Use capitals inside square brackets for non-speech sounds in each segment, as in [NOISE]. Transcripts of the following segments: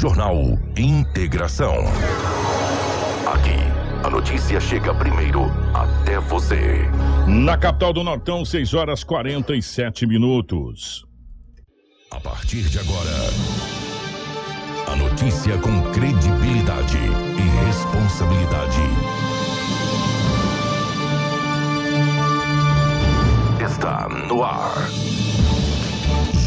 Jornal Integração. Aqui, a notícia chega primeiro até você. Na capital do Nortão, 6 horas 47 minutos. A partir de agora, a notícia com credibilidade e responsabilidade. Está no ar.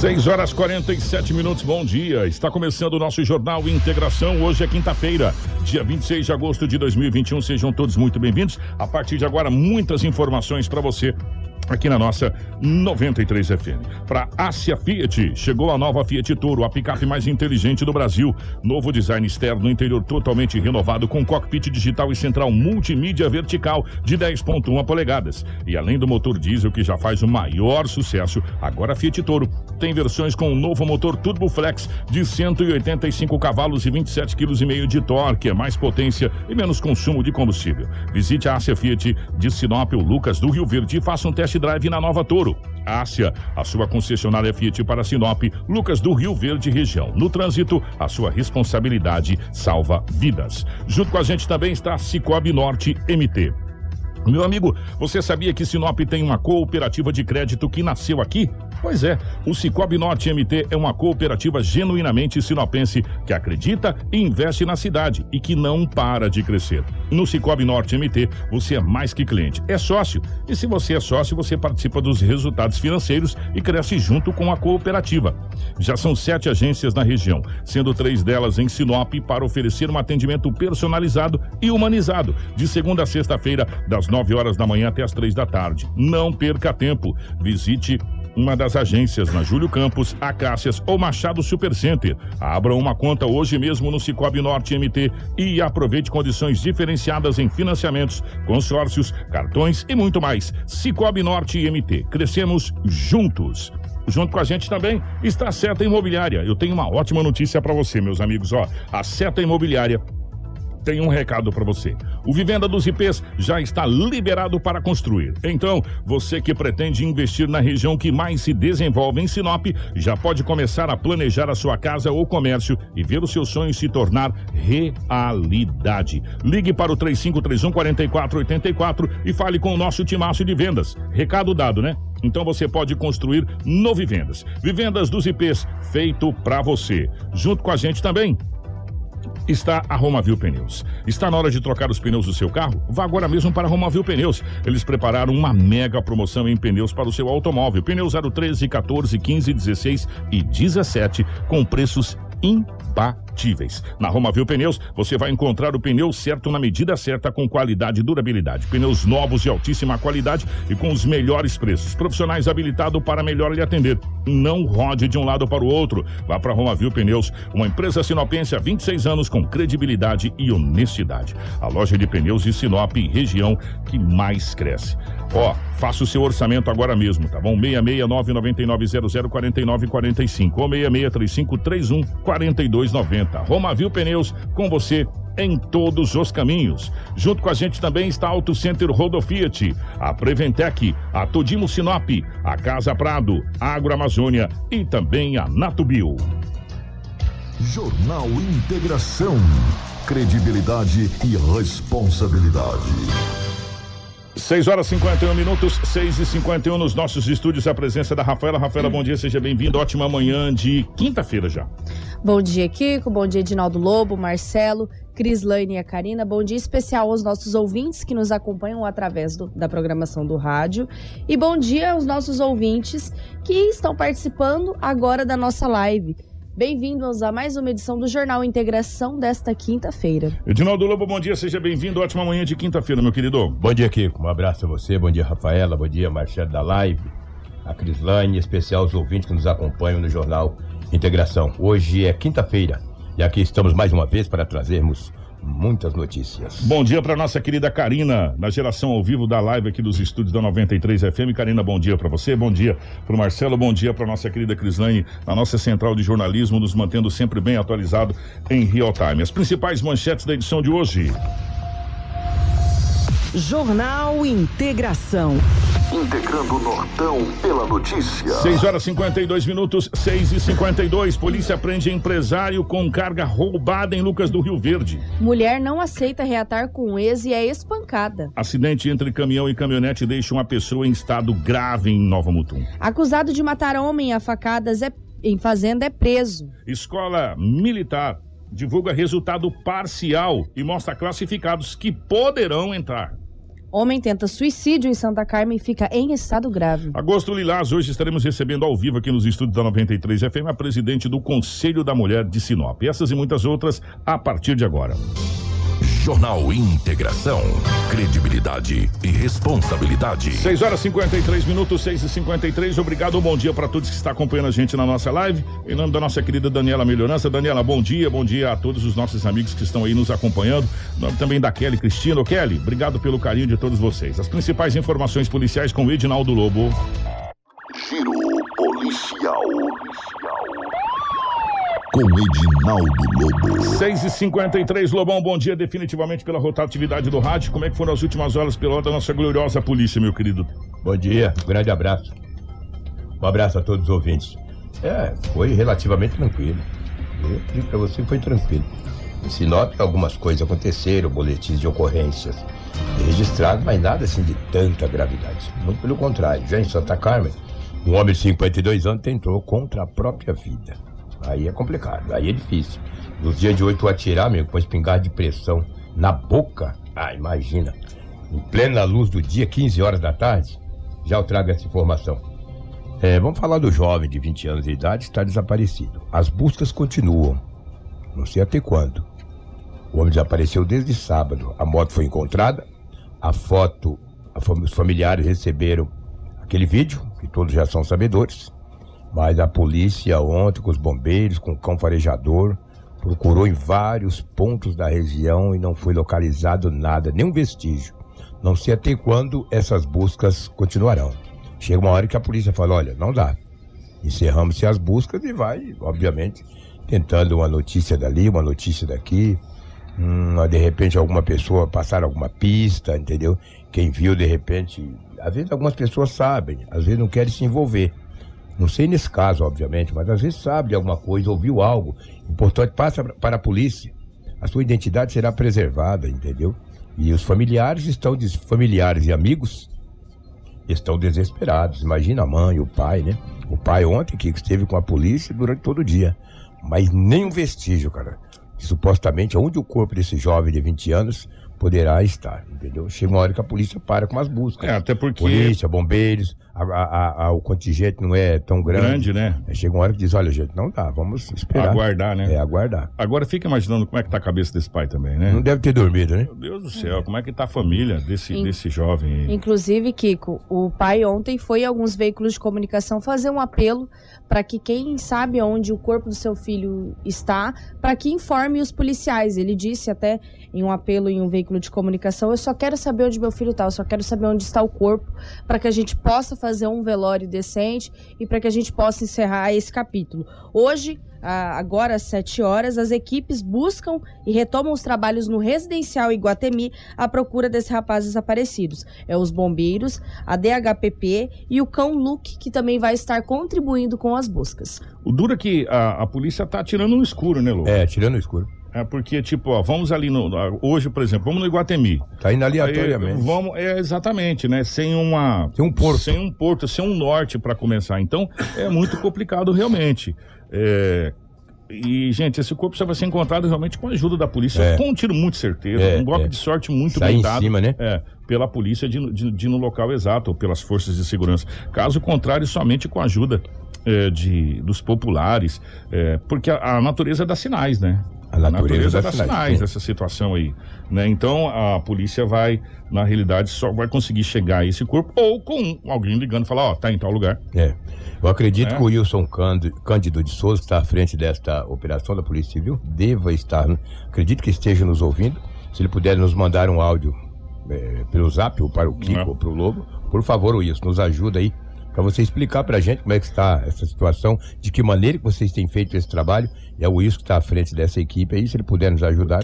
6 horas 47 minutos, bom dia. Está começando o nosso Jornal Integração. Hoje é quinta-feira, dia 26 de agosto de 2021. Sejam todos muito bem-vindos. A partir de agora, muitas informações para você aqui na nossa 93 FM. Para Ásia Fiat, chegou a nova Fiat Toro, a picape mais inteligente do Brasil. Novo design externo, interior totalmente renovado com cockpit digital e central multimídia vertical de 10.1 polegadas. E além do motor diesel que já faz o maior sucesso, agora a Fiat Toro tem versões com o um novo motor Turbo Flex de 185 cavalos e 27,5 kg de torque, é mais potência e menos consumo de combustível. Visite a Ásia Fiat de Sinop, o Lucas do Rio Verde e faça um teste drive na Nova Toro. Ásia, a sua concessionária Fiat para Sinop, Lucas do Rio Verde região. No trânsito, a sua responsabilidade salva vidas. Junto com a gente também está Cicobi Norte MT. Meu amigo, você sabia que Sinop tem uma cooperativa de crédito que nasceu aqui? Pois é, o Cicobi Norte MT é uma cooperativa genuinamente sinopense que acredita e investe na cidade e que não para de crescer. No Cicobi Norte MT, você é mais que cliente, é sócio. E se você é sócio, você participa dos resultados financeiros e cresce junto com a cooperativa. Já são sete agências na região, sendo três delas em Sinop para oferecer um atendimento personalizado e humanizado, de segunda a sexta-feira, das nove horas da manhã até as três da tarde. Não perca tempo. Visite uma das agências na Júlio Campos, Acácias ou Machado Supercenter. Abra uma conta hoje mesmo no Cicobi Norte MT e aproveite condições diferenciadas em financiamentos, consórcios, cartões e muito mais. Cicobi Norte MT. Crescemos juntos. Junto com a gente também está a Seta Imobiliária. Eu tenho uma ótima notícia para você, meus amigos. Ó, a Seta Imobiliária tem um recado para você. O Vivenda dos IPs já está liberado para construir. Então, você que pretende investir na região que mais se desenvolve em Sinop, já pode começar a planejar a sua casa ou comércio e ver o seu sonho se tornar realidade. Ligue para o 3531 4484 e fale com o nosso timaço de vendas. Recado dado, né? Então você pode construir no Vivendas. Vivendas dos IPs, feito para você. Junto com a gente também, está a Romavil Pneus. Está na hora de trocar os pneus do seu carro? Vá agora mesmo para a Romavil Pneus. Eles prepararam uma mega promoção em pneus para o seu automóvel. Pneus 013, 14, 15, 16 e 17 com preços imbatíveis. Na Romavil Pneus, você vai encontrar o pneu certo na medida certa, com qualidade e durabilidade. Pneus novos de altíssima qualidade e com os melhores preços. Profissionais habilitados para melhor lhe atender. Não rode de um lado para o outro. Vá para Romavil Pneus, uma empresa sinopense há 26 anos com credibilidade e honestidade. A loja de pneus de Sinop, região que mais cresce. Ó, faça o seu orçamento agora mesmo, tá bom? 66999004945 ou 6635314290. Romavil Pneus com você em todos os caminhos. Junto com a gente também está Auto Center Rodo Fiat, a Preventec, a Todimo Sinop, a Casa Prado, a Agroamazônia e também a Natubio. Jornal Integração. Credibilidade e responsabilidade. 6 horas e 51 minutos, 6 e 51 nos nossos estúdios. A presença da Rafaela. Rafaela, bom dia, seja bem-vindo. Ótima manhã de quinta-feira já. Bom dia, Kiko. Bom dia, Edinaldo Lobo, Marcelo, Crislaine e a Karina. Bom dia especial aos nossos ouvintes que nos acompanham através do, da programação do rádio. E bom dia aos nossos ouvintes que estão participando agora da nossa live. Bem-vindos a mais uma edição do Jornal Integração desta quinta-feira. Edinaldo Lobo, bom dia, seja bem-vindo. Ótima manhã de quinta-feira, meu querido. Bom dia, Kiko. Um abraço a você, bom dia, Rafaela, bom dia, Marcelo da Live, a Crislane, em especial os ouvintes que nos acompanham no Jornal Integração. Hoje é quinta-feira e aqui estamos mais uma vez para trazermos muitas notícias. Bom dia para nossa querida Karina, na geração ao vivo da live aqui dos estúdios da 93 FM. Karina, bom dia para você, bom dia para o Marcelo, bom dia para nossa querida Crislane, na nossa central de jornalismo, nos mantendo sempre bem atualizado em real time. As principais manchetes da edição de hoje. Jornal Integração. Integrando o Nortão pela notícia. 6 horas 52 minutos, 6 e 52. Polícia prende empresário com carga roubada em Lucas do Rio Verde. Mulher não aceita reatar com ex e é espancada. Acidente entre caminhão e caminhonete deixa uma pessoa em estado grave em Nova Mutum. Acusado de matar homem a facadas é, em fazenda é preso. Escola Militar divulga resultado parcial e mostra classificados que poderão entrar. Homem tenta suicídio em Santa Carmen e fica em estado grave. Agosto Lilás, hoje estaremos recebendo ao vivo aqui nos estúdios da 93 FM a presidente do Conselho da Mulher de Sinop. Essas e muitas outras a partir de agora. Jornal Integração. Credibilidade e responsabilidade. 6 horas 53 minutos, 6 e 53 Obrigado, bom dia para todos que estão acompanhando a gente na nossa live. Em nome da nossa querida Daniela Melhorança. Daniela, bom dia, bom dia a todos os nossos amigos que estão aí nos acompanhando. Em nome também da Kelly Cristina. Kelly, obrigado pelo carinho de todos vocês. As principais informações policiais com o Edinaldo Lobo. Com Edinaldo Lobo. 6 e 53 Lobão, bom dia definitivamente pela rotatividade do rádio. Como é que foram as últimas horas pela da nossa gloriosa polícia, meu querido? Bom dia, um grande abraço. Um abraço a todos os ouvintes. É, foi relativamente tranquilo. Eu digo pra você que foi tranquilo. Em Sinop, algumas coisas aconteceram, boletins de ocorrências registrados, mas nada assim de tanta gravidade. Muito pelo contrário, já em Santa Carmen, um homem de 52 anos tentou contra a própria vida. Aí é complicado, aí é difícil. Nos dias de hoje, tu atirar, meu, com espingarda de pressão na boca, ah, imagina. Em plena luz do dia, 15 horas da tarde, já eu trago essa informação. É, vamos falar do jovem de 20 anos de idade que está desaparecido. As buscas continuam. Não sei até quando. O homem desapareceu desde sábado. A moto foi encontrada. A foto, a fam- os familiares receberam aquele vídeo, que todos já são sabedores. Mas a polícia ontem, com os bombeiros, com o cão farejador, procurou em vários pontos da região e não foi localizado nada, nenhum vestígio. Não sei até quando essas buscas continuarão. Chega uma hora que a polícia fala, olha, não dá. Encerramos-se as buscas e vai, obviamente, tentando uma notícia dali, uma notícia daqui. Hum, de repente alguma pessoa passar alguma pista, entendeu? Quem viu, de repente. Às vezes algumas pessoas sabem, às vezes não querem se envolver. Não sei nesse caso, obviamente, mas às vezes sabe de alguma coisa, ouviu algo. Importante, passa para a polícia. A sua identidade será preservada, entendeu? E os familiares estão, familiares e amigos estão desesperados. Imagina a mãe, o pai, né? O pai ontem que esteve com a polícia durante todo o dia. Mas nenhum vestígio, cara. Supostamente onde o corpo desse jovem de 20 anos poderá estar, entendeu? Chega uma hora que a polícia para com as buscas. É, até porque. Polícia, bombeiros, a- a- a- o contingente não é tão grande. Grande, né? Aí chega uma hora que diz, olha, gente, não dá, vamos esperar. Aguardar, né? É, aguardar. Agora fica imaginando como é que tá a cabeça desse pai também, né? Não deve ter dormido, né? Meu Deus do céu, como é que tá a família desse, In- desse jovem aí? Inclusive, Kiko, o pai ontem foi a alguns veículos de comunicação fazer um apelo para que quem sabe onde o corpo do seu filho está, para que informe os policiais. Ele disse até em um apelo em um veículo de comunicação: Eu só quero saber onde meu filho está, eu só quero saber onde está o corpo, para que a gente possa fazer um velório decente e para que a gente possa encerrar esse capítulo. Hoje. Agora às 7 horas, as equipes buscam e retomam os trabalhos no residencial Iguatemi à procura desses rapazes desaparecidos. É os bombeiros, a DHPP e o cão Luke, que também vai estar contribuindo com as buscas. O duro é que a, a polícia tá atirando no escuro, né, Lu? É, tirando o escuro. É porque, tipo, ó, vamos ali no. Hoje, por exemplo, vamos no Iguatemi. Tá indo Aí, aleatoriamente. vamos, é exatamente, né? Sem uma. Sem um porto. Sem um porto, sem um norte para começar. Então, é muito complicado realmente. É, E, gente, esse corpo só vai ser encontrado realmente com a ajuda da polícia. É. Com um tiro muito certeiro, É, um golpe é. de sorte muito Sai bem em dado. cima, né? É, pela polícia de, de, de no local exato, ou pelas forças de segurança. Caso contrário, somente com a ajuda é, de, dos populares, é, porque a, a natureza dá sinais, né? A natureza, a natureza dá sinais, sinais dessa situação aí. Né? Então a polícia vai, na realidade, só vai conseguir chegar a esse corpo ou com alguém ligando e falar, ó, oh, tá em tal lugar. É. Eu acredito é. que o Wilson Cândido de Souza, que está à frente desta operação da Polícia Civil, deva estar, né? acredito que esteja nos ouvindo. Se ele puder nos mandar um áudio é, pelo zap ou para o Kiko é. ou para o Lobo, por favor, Wilson, nos ajuda aí para você explicar para a gente como é que está essa situação, de que maneira que vocês têm feito esse trabalho. É o Wilson que está à frente dessa equipe aí, se ele puder nos ajudar.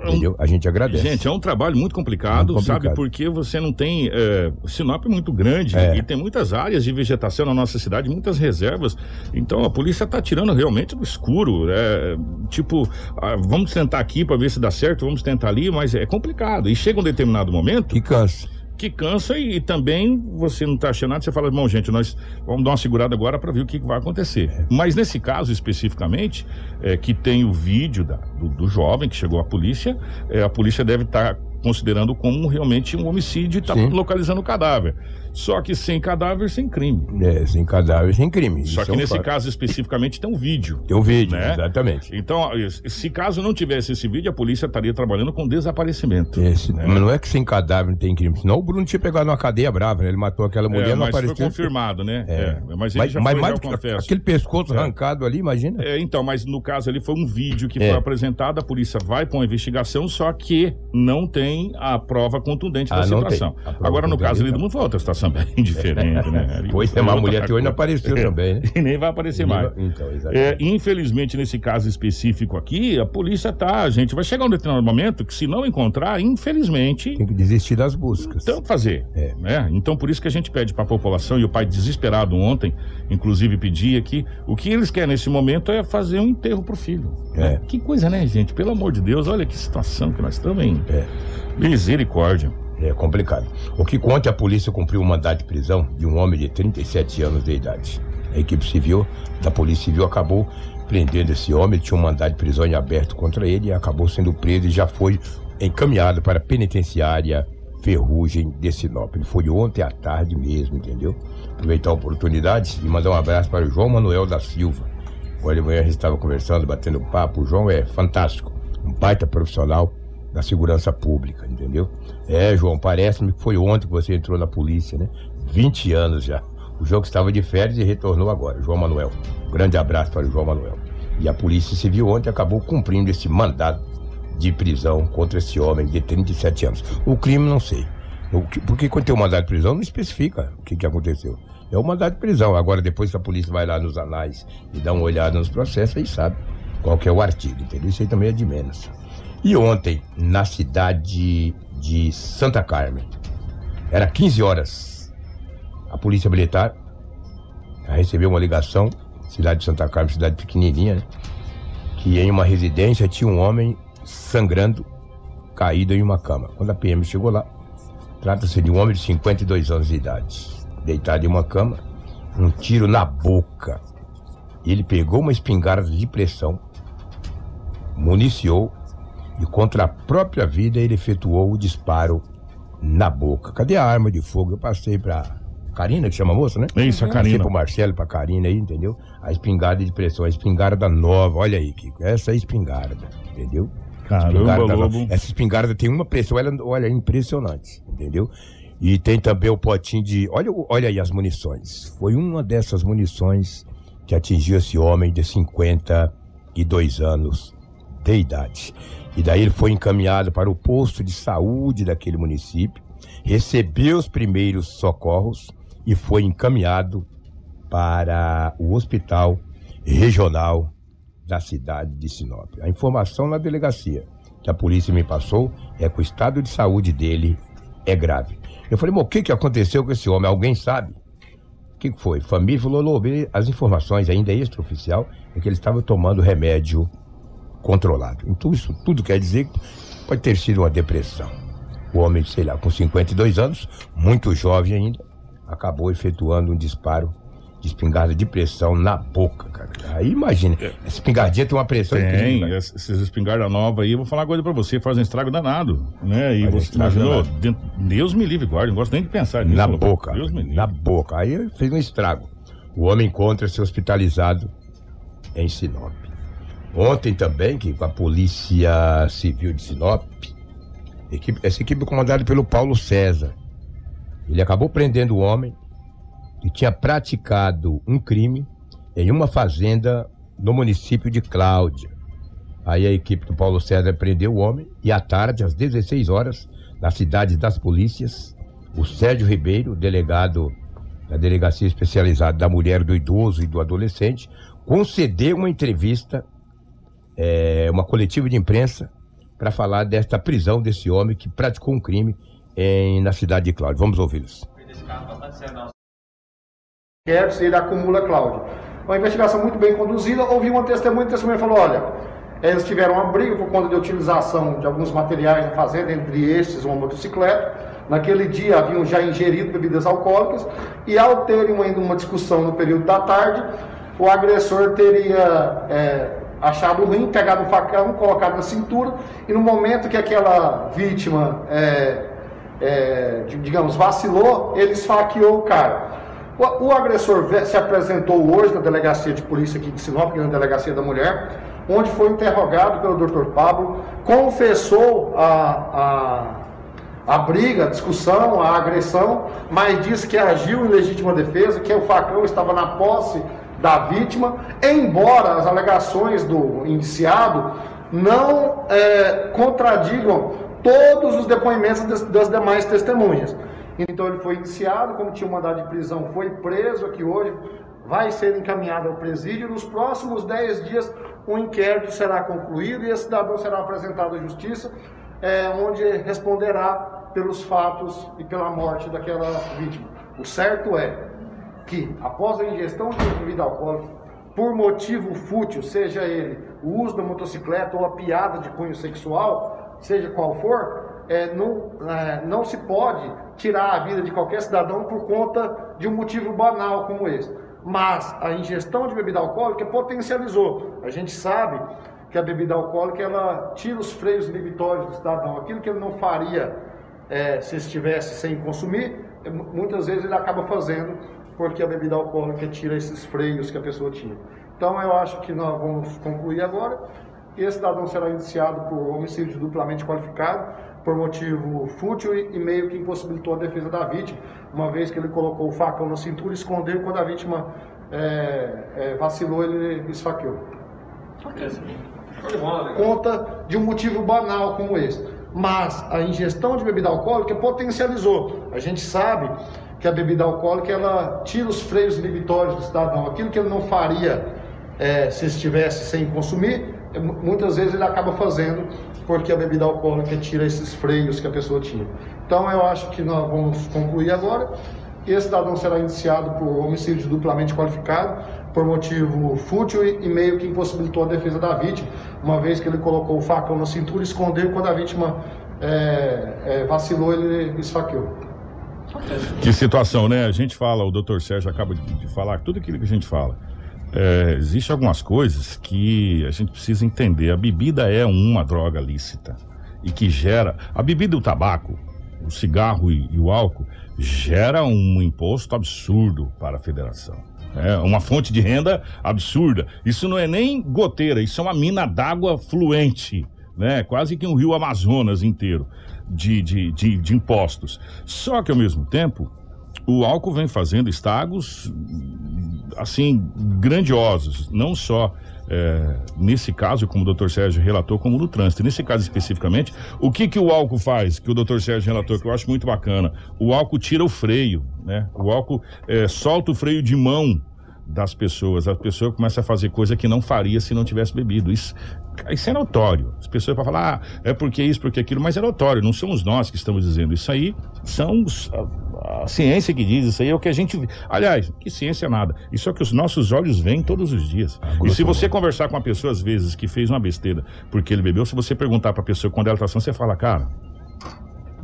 Entendeu? A gente agradece. Gente, é um trabalho muito complicado, muito complicado. sabe? Porque você não tem. É, Sinop é muito grande é. e tem muitas áreas de vegetação na nossa cidade, muitas reservas. Então a polícia está tirando realmente do escuro. É, tipo, ah, vamos tentar aqui para ver se dá certo, vamos tentar ali, mas é complicado. E chega um determinado momento. Que cansa que cansa e, e, também você não está achando nada, você fala, bom, gente, nós vamos dar uma segurada agora para ver o que, vai acontecer. É. Mas nesse caso especificamente, é, que tem o vídeo da, do, do, jovem que chegou à polícia, é, a polícia deve estar tá considerando como realmente um homicídio e está localizando o cadáver. Só que sem cadáver, sem crime. É, sem cadáver, sem crime. Só Isso que é um nesse fato. caso especificamente tem um vídeo. Tem um vídeo, né? exatamente. Então, se caso não tivesse esse vídeo, a polícia estaria trabalhando com desaparecimento. Esse, né? Mas não é que sem cadáver não tem crime. Senão o Bruno tinha pegado uma cadeia brava, né? Ele matou aquela mulher, é, não apareceu. foi confirmado, né? É. é. Mas ele mas, já mas, foi, já confesso. Aquele pescoço é. arrancado ali, imagina. É, então, mas no caso ali foi um vídeo que foi é. apresentado, a polícia vai para uma investigação, só que não tem a prova contundente ah, da situação. Agora, no caso ali do mundo, foi outra situação bem [LAUGHS] diferente né? [LAUGHS] Pois é, uma mulher que hoje não apareceu é, também, né? [LAUGHS] E nem vai aparecer mais. Então, é, infelizmente, nesse caso específico aqui, a polícia tá, a gente vai chegar um determinado momento que se não encontrar, infelizmente... Tem que desistir das buscas. Então, fazer. É. Né? Então, por isso que a gente pede para a população, e o pai desesperado ontem, inclusive, pedia que o que eles querem nesse momento é fazer um enterro pro filho. É. Que coisa, né, gente? Pelo amor de Deus, olha que situação que nós estamos em. É. Misericórdia. É complicado. O que conta, a polícia cumpriu um mandado de prisão de um homem de 37 anos de idade. A equipe civil da Polícia Civil acabou prendendo esse homem, tinha um mandado de prisão em aberto contra ele e acabou sendo preso e já foi encaminhado para a penitenciária Ferrugem de Sinop. Ele foi ontem à tarde mesmo, entendeu? Aproveitar a oportunidade e mandar um abraço para o João Manuel da Silva. Olha, amanhã a gente estava conversando, batendo papo. O João é fantástico, um baita profissional da segurança pública, entendeu? É, João, parece-me que foi ontem que você entrou na polícia, né? 20 anos já. O jogo estava de férias e retornou agora, João Manuel. Um grande abraço para o João Manuel. E a Polícia Civil ontem acabou cumprindo esse mandado de prisão contra esse homem de 37 anos. O crime não sei. Porque quando tem um mandado de prisão não especifica o que, que aconteceu. É o mandado de prisão. Agora, depois que a polícia vai lá nos anais e dá uma olhada nos processos, aí sabe qual que é o artigo, entendeu? Isso aí também é de menos. E ontem, na cidade de Santa Carmen, era 15 horas, a polícia militar recebeu uma ligação, cidade de Santa Carmen, cidade pequenininha, né? que em uma residência tinha um homem sangrando, caído em uma cama. Quando a PM chegou lá, trata-se de um homem de 52 anos de idade, deitado em uma cama, um tiro na boca. Ele pegou uma espingarda de pressão, municiou e contra a própria vida ele efetuou o disparo na boca. Cadê a arma de fogo? Eu passei pra Karina, que chama a moça, né? Isso, a Karina. Passei pro Marcelo, pra Karina aí, entendeu? A espingarda de pressão, a espingarda nova, olha aí, Kiko. Essa é a espingarda, entendeu? Caramba, espingarda Lobo. Essa espingarda tem uma pressão, ela, olha, é impressionante, entendeu? E tem também o potinho de. Olha, olha aí as munições. Foi uma dessas munições que atingiu esse homem de 52 anos de idade. E daí ele foi encaminhado para o posto de saúde daquele município, recebeu os primeiros socorros e foi encaminhado para o hospital regional da cidade de Sinop. A informação na delegacia que a polícia me passou é que o estado de saúde dele é grave. Eu falei, mas o que, que aconteceu com esse homem? Alguém sabe? O que, que foi? Família falou, Lobo, as informações ainda extraoficial é que ele estava tomando remédio controlado. Então, isso tudo quer dizer que pode ter sido uma depressão. O homem, sei lá, com 52 anos, muito jovem ainda, acabou efetuando um disparo de espingarda de pressão na boca, cara. Aí imagina, é. essa espingardinha tem uma pressão tem, incrível. Tem, essas espingardas novas aí, eu vou falar uma coisa pra você, fazem estrago danado, né? E Faz você imaginou, dentro, Deus me livre, guarda, não gosto nem de pensar nisso. Na boca, Deus me livre. na boca. Aí fez um estrago. O homem encontra-se hospitalizado em Sinop. Ontem também, que com a Polícia Civil de Sinop, equipe, essa equipe comandada pelo Paulo César, ele acabou prendendo o homem que tinha praticado um crime em uma fazenda no município de Cláudia. Aí a equipe do Paulo César prendeu o homem e à tarde, às 16 horas, na cidade das polícias, o Sérgio Ribeiro, delegado da Delegacia Especializada da Mulher, do Idoso e do Adolescente, concedeu uma entrevista, é, uma coletiva de imprensa, para falar desta prisão desse homem que praticou um crime em, na cidade de Cláudia. Vamos ouvi-los. Ele acumula Cláudio. Uma investigação muito bem conduzida. Houve uma testemunha, a testemunha falou: olha, eles tiveram uma briga por conta de utilização de alguns materiais na fazenda, entre estes uma motocicleta. Naquele dia haviam já ingerido bebidas alcoólicas e ao terem ainda uma discussão no período da tarde, o agressor teria é, achado ruim, pegado um facão, colocado na cintura e no momento que aquela vítima, é, é, digamos, vacilou, ele esfaqueou o cara. O, o, agressor se apresentou hoje na delegacia de polícia aqui de Sinop, na delegacia da mulher, onde foi interrogado pelo Dr. Pablo, confessou a, a, a briga, a discussão, a agressão, mas disse que agiu em legítima defesa, que o facão estava na posse da vítima, embora as alegações do indiciado não é, contradigam todos os depoimentos das, das demais testemunhas. Então ele foi indiciado, como tinha um mandado de prisão, foi preso aqui hoje, vai ser encaminhado ao presídio. Nos próximos 10 dias, o um inquérito será concluído e esse cidadão será apresentado à justiça, é, onde responderá pelos fatos e pela morte daquela vítima. O certo é que, após a ingestão de bebida alcoólica, por motivo fútil, seja ele o uso da motocicleta ou a piada de cunho sexual, seja qual for, é, não, é, não se pode tirar a vida de qualquer cidadão por conta de um motivo banal como esse. Mas a ingestão de bebida alcoólica potencializou. A gente sabe que a bebida alcoólica ela tira os freios inibitórios do cidadão. Aquilo que ele não faria é, se estivesse sem consumir, muitas vezes ele acaba fazendo porque a bebida alcoólica tira esses freios que a pessoa tinha. Então eu acho que nós vamos concluir agora. Esse cidadão será indiciado por homicídio duplamente qualificado, por motivo fútil e, meio que impossibilitou a defesa da vítima, uma vez que ele colocou o facão na cintura e escondeu quando a vítima é, é, vacilou, ele esfaqueou. Conta de um motivo banal como esse. Mas a ingestão de bebida alcoólica potencializou. A gente sabe que a bebida alcoólica ela tira os freios inibitórios do cidadão. Aquilo que ele não faria é, se estivesse sem consumir, é, muitas vezes ele acaba fazendo porque a bebida alcoólica tira esses freios que a pessoa tinha. Então eu acho que nós vamos concluir agora. Esse cidadão será indiciado por homicídio duplamente qualificado, por motivo fútil e meio que impossibilitou a defesa da vítima, uma vez que ele colocou o facão na cintura e escondeu quando a vítima é, é, vacilou, ele esfaqueou. Que situação, né? A gente fala, o doutor Sérgio acaba de, falar, tudo aquilo que a gente fala. É, Existem algumas coisas que a gente precisa entender. A bebida é uma droga lícita e que gera. A bebida e o tabaco, o cigarro e, e o álcool, gera um imposto absurdo para a federação. É uma fonte de renda absurda. Isso não é nem goteira, isso é uma mina d'água fluente, né? Quase que um rio Amazonas inteiro de, de, de, de impostos. Só que, ao mesmo tempo, o álcool vem fazendo estragos assim grandiosos, não só é, nesse caso, como o doutor Sérgio relatou, como no trânsito. Nesse caso especificamente, o que, que o álcool faz, que o doutor Sérgio relatou, que eu acho muito bacana? O álcool tira o freio, né? O álcool é, solta o freio de mão das pessoas. A pessoa começa a fazer coisa que não faria se não tivesse bebido. Isso, isso é notório. As pessoas podem falar, ah, é porque isso, porque aquilo, mas é notório, não somos nós que estamos dizendo. Isso aí são a, a ciência que diz, isso aí é o que a gente. Aliás, que ciência é nada. Isso é o que os nossos olhos veem todos os dias. Ah, e se você conversar com uma pessoa, às vezes, que fez uma besteira porque ele bebeu, se você perguntar para a pessoa quando ela está você fala, cara,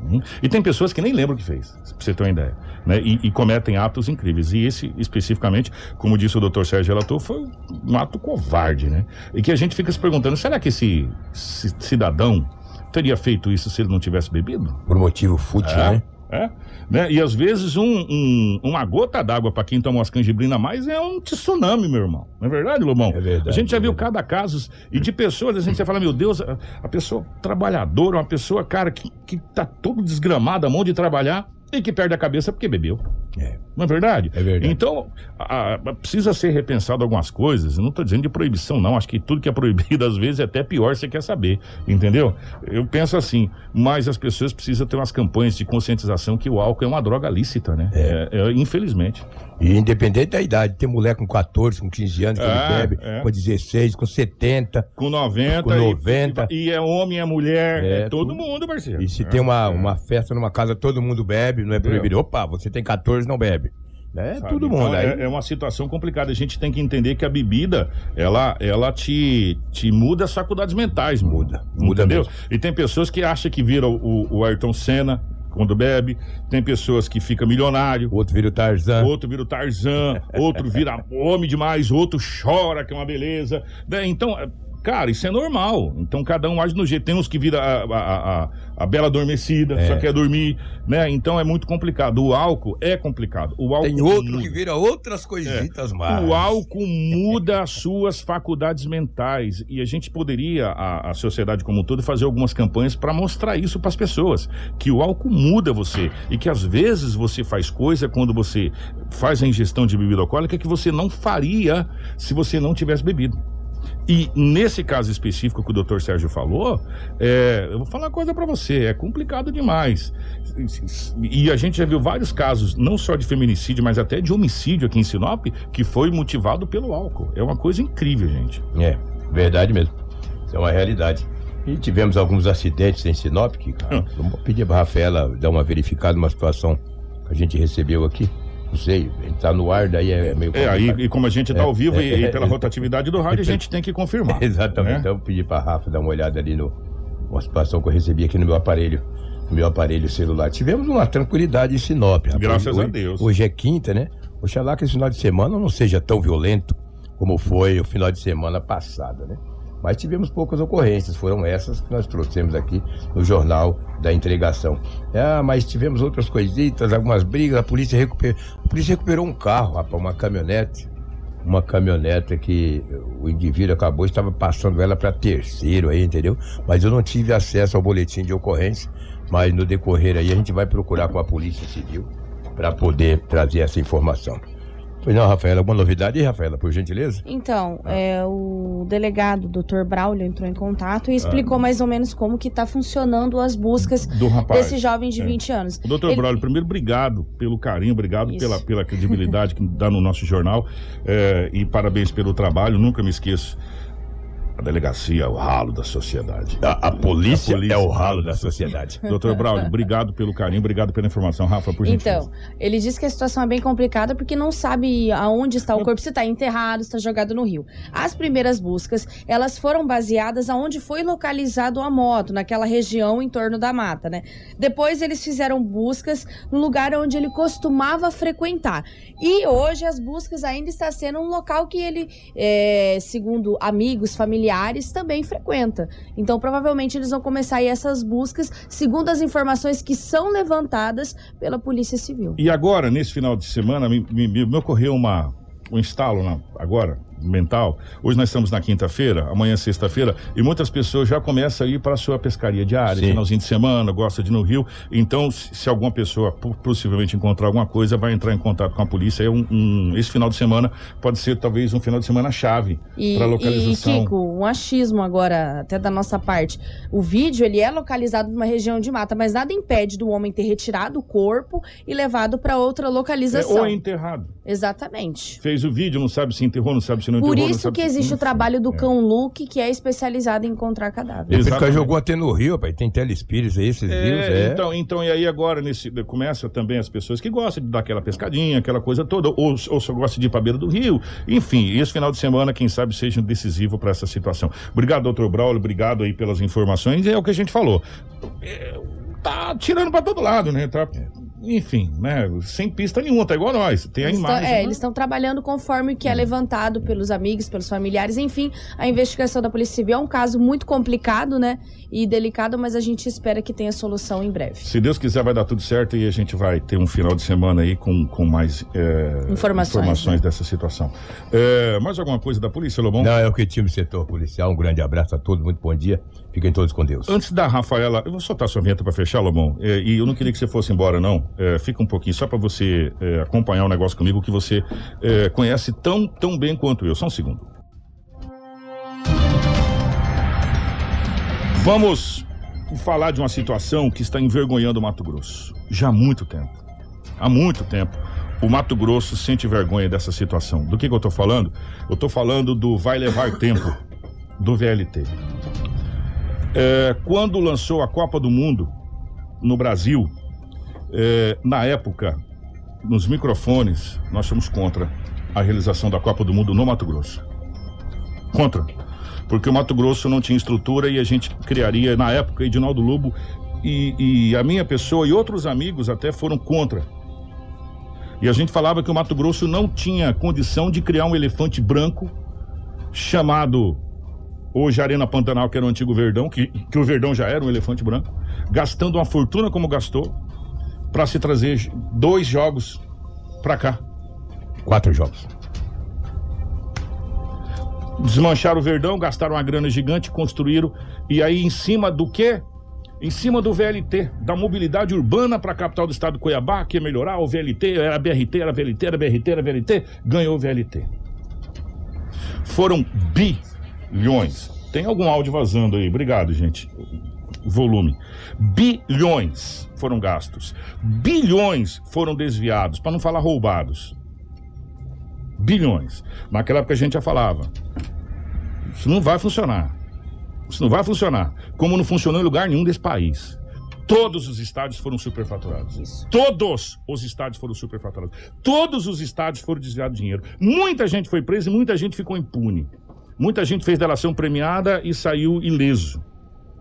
Uhum. E tem pessoas que nem lembram o que fez, pra você ter uma ideia. Né? E, e, cometem atos incríveis. E esse, especificamente, como disse o doutor Sérgio Relator, foi um ato covarde, né? E que a gente fica se perguntando, será que esse, esse cidadão teria feito isso se ele não tivesse bebido? Por motivo fútil, é. né? É? Né? E às vezes um, um- uma gota d'água para quem toma umas canjibrinas a mais é um tsunami, meu irmão. Não é verdade, Lobão? É verdade, a gente já é viu cada caso e de pessoas, assim, você fala, meu Deus, a, a pessoa trabalhadora, uma pessoa, cara, que, que tá todo desgramada, a mão de trabalhar e que perde a cabeça porque bebeu. É. Não é verdade? É verdade. Então, a- a- precisa ser repensado algumas coisas. Eu não estou dizendo de proibição, não. Acho que tudo que é proibido, [LAUGHS] às vezes, é até pior, você quer saber. Entendeu? Eu penso assim, mas as pessoas precisam ter umas campanhas de conscientização que o álcool é uma droga lícita, né? É, é, infelizmente. E independente da idade, tem mulher com 14, com 15 anos que É, ele bebe, é. com 16, com 70. Com 90. Com e- 90. E, é homem, é mulher, é, É, todo tudo. mundo, parceiro. E se É, tem uma, é. uma festa numa casa, todo mundo bebe, não é proibido. Opa, você tem 14, não bebe. É Sabe? todo Então, mundo. aí, é, é uma situação complicada. A gente tem que entender que a bebida, ela, ela te, te muda as faculdades mentais. Muda, muda Entendeu? mesmo. E tem pessoas que acham que viram o, o Ayrton Senna quando bebe. Tem pessoas que ficam milionário. Outro vira o Tarzan. Outro vira o Tarzan, outro vira [LAUGHS] homem demais, outro chora, que é uma beleza. Né? Então, cara, isso é normal. Então cada um age no jeito. Tem uns que vira a, a, a- a bela adormecida, É. só quer dormir, né? Então é muito complicado. O álcool é complicado. O álcool Tem outro muda. que vira outras coisitas mais. O álcool muda as suas faculdades mentais e a gente poderia, a, a sociedade como um todo, fazer algumas campanhas para mostrar isso para as pessoas, que o álcool muda você e que às vezes você faz coisa quando você faz a ingestão de bebida alcoólica que você não faria se você não tivesse bebido. E nesse caso específico que o doutor Sérgio falou, é, eu vou falar uma coisa para você, é complicado demais. E a gente já viu vários casos, não só de feminicídio, mas até de homicídio aqui em Sinop, que foi motivado pelo álcool. É uma coisa incrível, gente. É, verdade mesmo. Isso é uma realidade. E tivemos alguns acidentes em Sinop, que, cara, Hum. vamos pedir pra Rafaela dar uma verificada numa situação que a gente recebeu aqui. Não sei, a gente tá no ar, daí é meio É, aí, complicado. e como a gente está É, ao vivo e, e pela [LAUGHS] rotatividade do rádio, a gente tem que confirmar. [LAUGHS] Exatamente. né? Então eu pedi pra Rafa dar uma olhada ali no uma situação que eu recebi aqui no meu aparelho, no meu aparelho celular. Tivemos uma tranquilidade em Sinop. rapaz. Graças a Hoje- Deus. Hoje é quinta, né? Oxalá que esse final de semana não seja tão violento como foi o final de semana passado, né? Mas tivemos poucas ocorrências, foram essas que nós trouxemos aqui no jornal da entregação. Ah, mas tivemos outras coisitas, algumas brigas, a polícia recuperou, a polícia recuperou um carro, rapaz, uma caminhonete uma caminhonete que o indivíduo acabou, estava passando ela para terceiro aí, entendeu? Mas eu não tive acesso ao boletim de ocorrência, mas no decorrer aí a gente vai procurar com a Polícia Civil para poder trazer essa informação. Pois não, Rafaela, alguma novidade Rafaela, por gentileza? Então, Ah. é, o delegado, Dr. Braulio, entrou em contato e Ah. explicou mais ou menos como que tá funcionando as buscas Do rapaz. desse jovem de é. 20 anos. O doutor Ele- Braulio, primeiro, obrigado pelo carinho, obrigado Isso. pela, pela credibilidade que dá no nosso jornal é, e parabéns pelo trabalho, nunca me esqueço. A delegacia é o ralo da sociedade. A, a polícia A polícia é o ralo da sociedade. [LAUGHS] Doutor Braulio, obrigado pelo carinho, obrigado pela informação. Rafa, por gentileza. Então, ele disse que a situação é bem complicada porque não sabe aonde está o corpo, se está enterrado, se está jogado no rio. As primeiras buscas, elas foram baseadas aonde foi localizado a moto, naquela região em torno da mata, né? Depois eles fizeram buscas no lugar onde ele costumava frequentar. E hoje as buscas ainda está sendo um local que ele, é, segundo amigos, familiares, também frequenta. Então, provavelmente eles vão começar aí essas buscas, segundo as informações que são levantadas pela Polícia Civil. E agora, nesse final de semana, me, me- me ocorreu uma, um instalo agora, mental. Hoje nós estamos na quinta-feira, amanhã é sexta-feira, e muitas pessoas já começam a ir para a sua pescaria diária, Sim. finalzinho de semana, gosta de ir no rio. Então, se, alguma pessoa po- possivelmente encontrar alguma coisa, vai entrar em contato com a polícia. É um- um- esse final de semana pode ser talvez um final de semana chave E, para e, localização. Kiko, um achismo agora, até da nossa parte. O vídeo, ele é localizado numa região de mata, mas nada impede do homem ter retirado o corpo e levado para outra É, localização. ou é enterrado. Exatamente. Fez o vídeo, não sabe se enterrou, não sabe se não Por não isso sabe que existe o trabalho do é. cão Luke, que é especializado em encontrar cadáveres. Ele jogou até no Rio, pai. Tem telespíritos aí, esses rios, É, é. Então, então, e aí agora nesse, começa também as pessoas que gostam de dar aquela pescadinha, aquela coisa toda, ou, ou só gostam de ir para beira do rio. Enfim, esse final de semana, quem sabe, seja decisivo para essa situação. Obrigado, doutor Braulio, obrigado aí pelas informações. É o que a gente falou. É, tá tirando para todo lado, né? Tá enfim, né? Sem pista nenhuma, tá igual nós. Tem a Eles tão- imagem. é, né? eles estão trabalhando conforme o que é levantado pelos amigos, pelos familiares, enfim, a investigação da Polícia Civil é um caso muito complicado, né? E delicado, mas a gente espera que tenha solução em breve. Se Deus quiser, vai dar tudo certo e a gente vai ter um final de semana aí com, com mais é, Informações, né? dessa situação. É, mais alguma coisa da polícia, Lobão? Não, é o que time setor policial. Um grande abraço a todos, muito bom dia. Fiquem todos com Deus. Antes da Rafaela, eu vou soltar sua vinheta para fechar, Lobão. É, e eu não queria que você fosse embora, não. É, fica um pouquinho, só para você é, acompanhar o negócio comigo que você é, conhece tão, tão bem quanto eu. Só um segundo. Vamos falar de uma situação que está envergonhando o Mato Grosso. Já há muito tempo. Há muito tempo. O Mato Grosso sente vergonha dessa situação. Do que, que eu estou falando? Eu estou falando do Vai Levar Tempo, do VLT. É, quando lançou a Copa do Mundo no Brasil, é, na época, nos microfones, nós somos contra a realização da Copa do Mundo no Mato Grosso. Contra. Porque o Mato Grosso não tinha estrutura e a gente criaria, na época, Edinaldo Lobo e, e a minha pessoa e outros amigos até foram contra. E a gente falava que o Mato Grosso não tinha condição de criar um elefante branco chamado hoje Arena Pantanal, que era o antigo Verdão, que, que o Verdão já era um elefante branco, gastando uma fortuna como gastou para se trazer dois jogos para cá. Quatro jogos. Desmancharam o Verdão, gastaram uma grana gigante, construíram e aí em cima do quê? Em cima do VLT, da mobilidade urbana para a capital do estado Cuiabá, que ia melhorar o VLT, era BRT, era VLT, era BRT, era VLT, ganhou o VLT. Foram bilhões. Tem algum áudio vazando aí? Obrigado, gente. Volume. Bilhões foram gastos. Bilhões foram desviados, para não falar roubados. Bilhões. Naquela época a gente já falava. Isso não vai funcionar. Isso não vai funcionar. Como não funcionou em lugar nenhum desse país. Todos os estádios foram superfaturados. Todos os estádios foram superfaturados. Todos os estádios foram desviados de dinheiro. Muita gente foi presa e muita gente ficou impune. Muita gente fez delação premiada e saiu ileso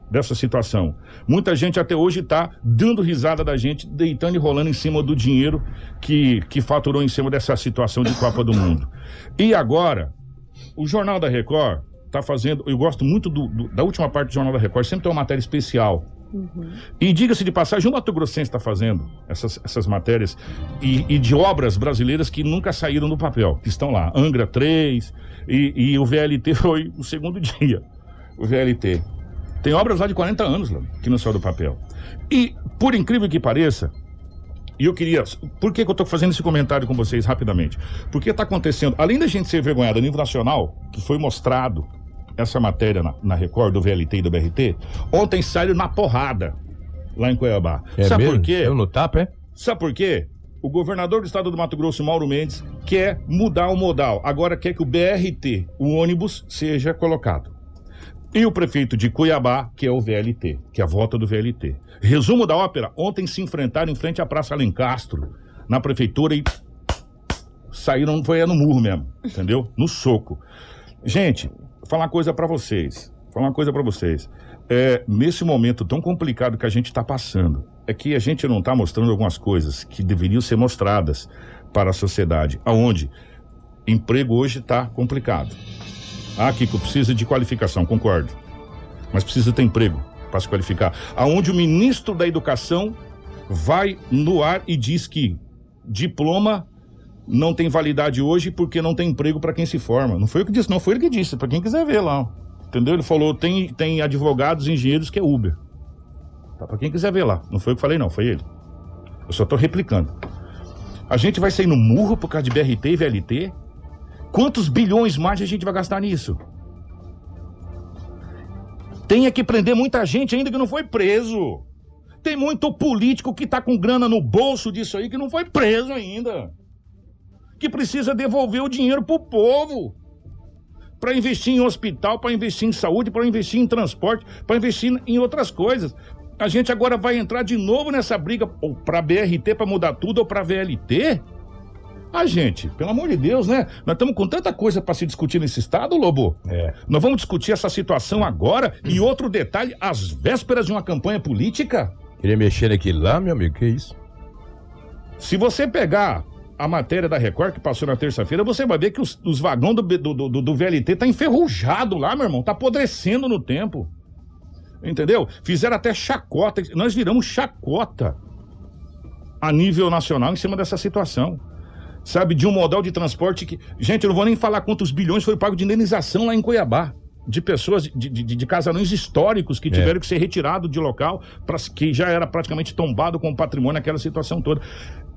dessa situação. Muita gente até hoje está dando risada da gente, deitando e rolando em cima do dinheiro que, que faturou em cima dessa situação de Copa do Mundo. E agora, o Jornal da Record está fazendo. Eu gosto muito do- do- da última parte do Jornal da Record, sempre tem uma matéria especial. E diga-se de passagem, o Mato Grossense está fazendo essas, essas matérias e, e de obras brasileiras que nunca saíram do papel, que estão lá. Angra 3 e, e o VLT [LAUGHS] foi o segundo dia. O VLT. Tem obras lá de 40 anos lá, que não saiu do papel. E, por incrível que pareça, e eu queria. Por que, que eu estou fazendo esse comentário com vocês rapidamente? Porque está acontecendo, além da gente ser vergonhado a nível nacional, que foi mostrado essa matéria na, na Record do VLT e do BRT, ontem saiu na porrada lá em Cuiabá. É Sabe mesmo? por quê? Eu no tapa, é? Sabe por quê? O governador do estado do Mato Grosso, Mauro Mendes, quer mudar o modal. Agora quer que o BRT, o ônibus, seja colocado. E o prefeito de Cuiabá, que é o VLT, que é a volta do VLT. Resumo da ópera: ontem se enfrentaram em frente à Praça Alencastro, na prefeitura, e saíram, foi no murro mesmo, [LAUGHS] entendeu? No soco. Gente, vou falar uma coisa pra vocês. Vou falar uma coisa pra vocês. É, nesse momento tão complicado que a gente está passando, é que a gente não está mostrando algumas coisas que deveriam ser mostradas para a sociedade. Aonde emprego hoje está complicado. Ah, Kiko, precisa de qualificação, concordo. Mas precisa ter emprego para se qualificar. Aonde o ministro da Educação vai no ar e diz que diploma não tem validade hoje porque não tem emprego para quem se forma. Não foi eu que disse, não foi ele que disse, para quem quiser ver lá. Entendeu? Ele falou, tem, tem advogados, engenheiros que é Uber. Tá, para quem quiser ver lá. Não foi eu que falei, não, foi ele. Eu só tô replicando. A gente vai sair no murro por causa de BRT e VLT? Quantos bilhões mais a gente vai gastar nisso? Tem é que prender muita gente ainda que não foi preso. Tem muito político que tá com grana no bolso disso aí que não foi preso ainda. Que precisa devolver o dinheiro pro povo. Para investir em hospital, para investir em saúde, para investir em transporte, para investir em outras coisas. A gente agora vai entrar de novo nessa briga ou para BRT para mudar tudo ou para VLT? Ah, gente, pelo amor de Deus, né? Nós estamos com tanta coisa para se discutir nesse estado, Lobo. É. Nós vamos discutir essa situação agora e outro detalhe, às vésperas de uma campanha política? Queria mexer naquilo lá, meu amigo, que isso? Se você pegar a matéria da Record que passou na terça-feira, você vai ver que os, os vagões do, do, do, do, VLT tá enferrujado lá, meu irmão. Tá apodrecendo no tempo. Entendeu? Fizeram até chacota. Nós viramos chacota a nível nacional em cima dessa situação. Sabe, de um modal de transporte que. Gente, eu não vou nem falar quantos bilhões foi pago de indenização lá em Cuiabá de pessoas, de, de, de casarões históricos que é. tiveram é. que ser retirados de local, pra, que já era praticamente tombado com o patrimônio, aquela situação toda.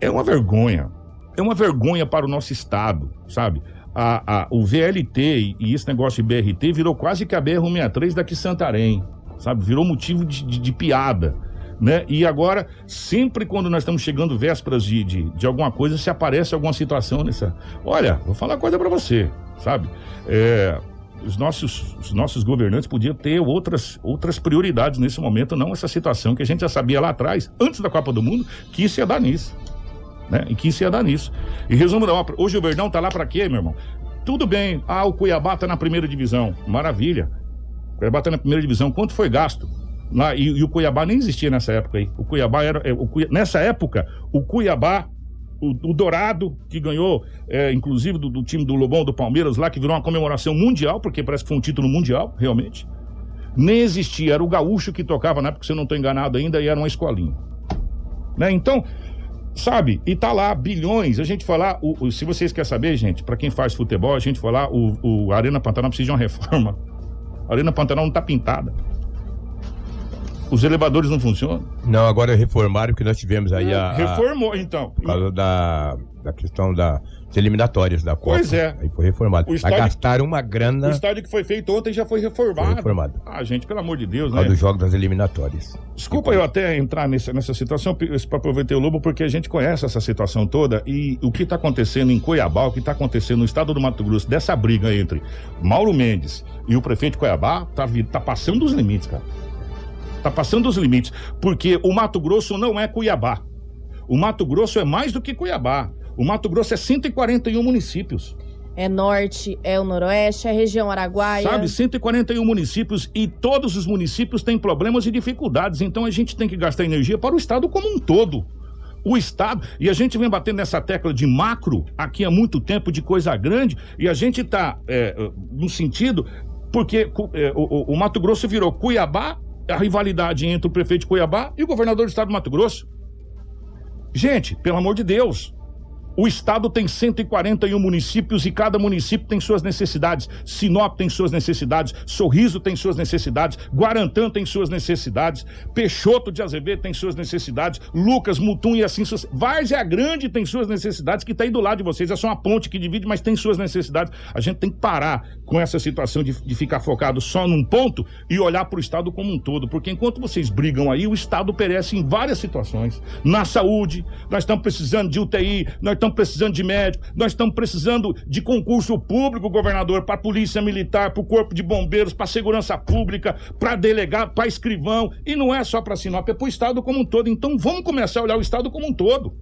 É uma vergonha. É uma vergonha para o nosso Estado, sabe? A, a, o VLT e esse negócio de BRT virou quase que a BR-163 daqui Santarém, sabe? Virou motivo de, de, de piada. Né? E agora, sempre quando nós estamos chegando vésperas de, de, de, alguma coisa, se aparece alguma situação nessa. Olha, vou falar uma coisa para você, sabe? É, os nossos, os nossos governantes podiam ter outras, outras prioridades nesse momento, não essa situação que a gente já sabia lá atrás, antes da Copa do Mundo, que isso ia dar nisso. Né? E que isso ia dar nisso. E resumo da ópera, hoje o Verdão tá lá para quê, meu irmão? Tudo bem, ah, o Cuiabá tá na primeira divisão, maravilha. O Cuiabá tá na primeira divisão, quanto foi gasto? Lá, e, e o Cuiabá nem existia nessa época aí. O Cuiabá era. É, o nessa época, o Cuiabá o, o, Dourado, que ganhou, é, inclusive, do, do, time do Lobão do Palmeiras lá, que virou uma comemoração mundial, porque parece que foi um título mundial, realmente. Nem existia, era o gaúcho que tocava na época, se eu não estou enganado ainda, e era uma escolinha. Né? Então, sabe, e tá lá, bilhões, a gente falar, o, o, se vocês querem saber, gente, para quem faz futebol, a gente falar, o, o Arena Pantanal precisa de uma [LAUGHS] reforma. A Arena Pantanal não tá pintada. Os elevadores não funcionam? Não, agora reformaram que nós tivemos aí a. Reformou, então. Por causa da, da questão das eliminatórias da Copa. Pois é. Aí foi reformado. O estádio, gastaram uma grana. O estádio que foi feito ontem já foi reformado. Foi reformado. Ah, gente, pelo amor de Deus, né? do jogo das eliminatórias. Desculpa eu até entrar nessa, nessa situação para aproveitar o Lobo, porque a gente conhece essa situação toda e o que está acontecendo em Cuiabá, o que está acontecendo no estado do Mato Grosso, dessa briga entre Mauro Mendes e o prefeito de Cuiabá, tá, tá passando dos limites, cara. Tá passando os limites. Porque o Mato Grosso não é Cuiabá. O Mato Grosso é mais do que Cuiabá. O Mato Grosso é 141 municípios. É norte, é o noroeste, é a região araguaia. Sabe, 141 municípios e todos os municípios têm problemas e dificuldades. Então a gente tem que gastar energia para o estado como um todo. O estado, e a gente vem batendo nessa tecla de macro aqui há muito tempo, de coisa grande, e a gente está é, no sentido, porque é, o, o Mato Grosso virou Cuiabá a rivalidade entre o prefeito de Cuiabá e o governador do estado do Mato Grosso. Gente, pelo amor de Deus, o estado tem 141 municípios e cada município tem suas necessidades. Sinop tem suas necessidades, Sorriso tem suas necessidades, Guarantã tem suas necessidades, Peixoto de Azevedo tem suas necessidades, Lucas, Mutum e assim suas. Várzea Grande tem suas necessidades, que está aí do lado de vocês. É só uma ponte que divide, mas tem suas necessidades. A gente tem que parar com essa situação de, de ficar focado só num ponto e olhar para o estado como um todo, porque enquanto vocês brigam aí, o estado perece em várias situações. Na saúde, nós estamos precisando de UTI, nós estamos estamos precisando de médico, nós estamos precisando de concurso público, governador, para a polícia militar, para o corpo de bombeiros, para a segurança pública, para delegado, para escrivão. E não é só para Sinop, é para o Estado como um todo. Então vamos começar a olhar o Estado como um todo.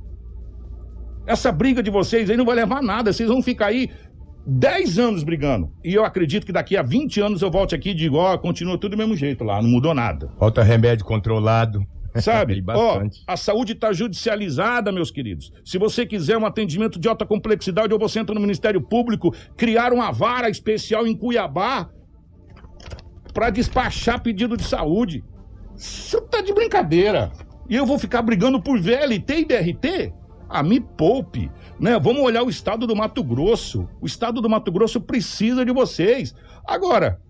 Essa briga de vocês aí não vai levar a nada. Vocês vão ficar aí 10 anos brigando. E eu acredito que daqui a 20 anos eu volte aqui e digo, ó, continua tudo do mesmo jeito lá, não mudou nada. Falta remédio controlado. [LAUGHS] Sabe? Ó, a saúde está judicializada, meus queridos. Se você quiser um atendimento de alta complexidade, ou você entra no Ministério Público, criar uma vara especial em Cuiabá para despachar pedido de saúde. Você tá de brincadeira. E eu vou ficar brigando por VLT e BRT? Ah, me poupe, né? Vamos olhar o estado do Mato Grosso. O estado do Mato Grosso precisa de vocês. Agora,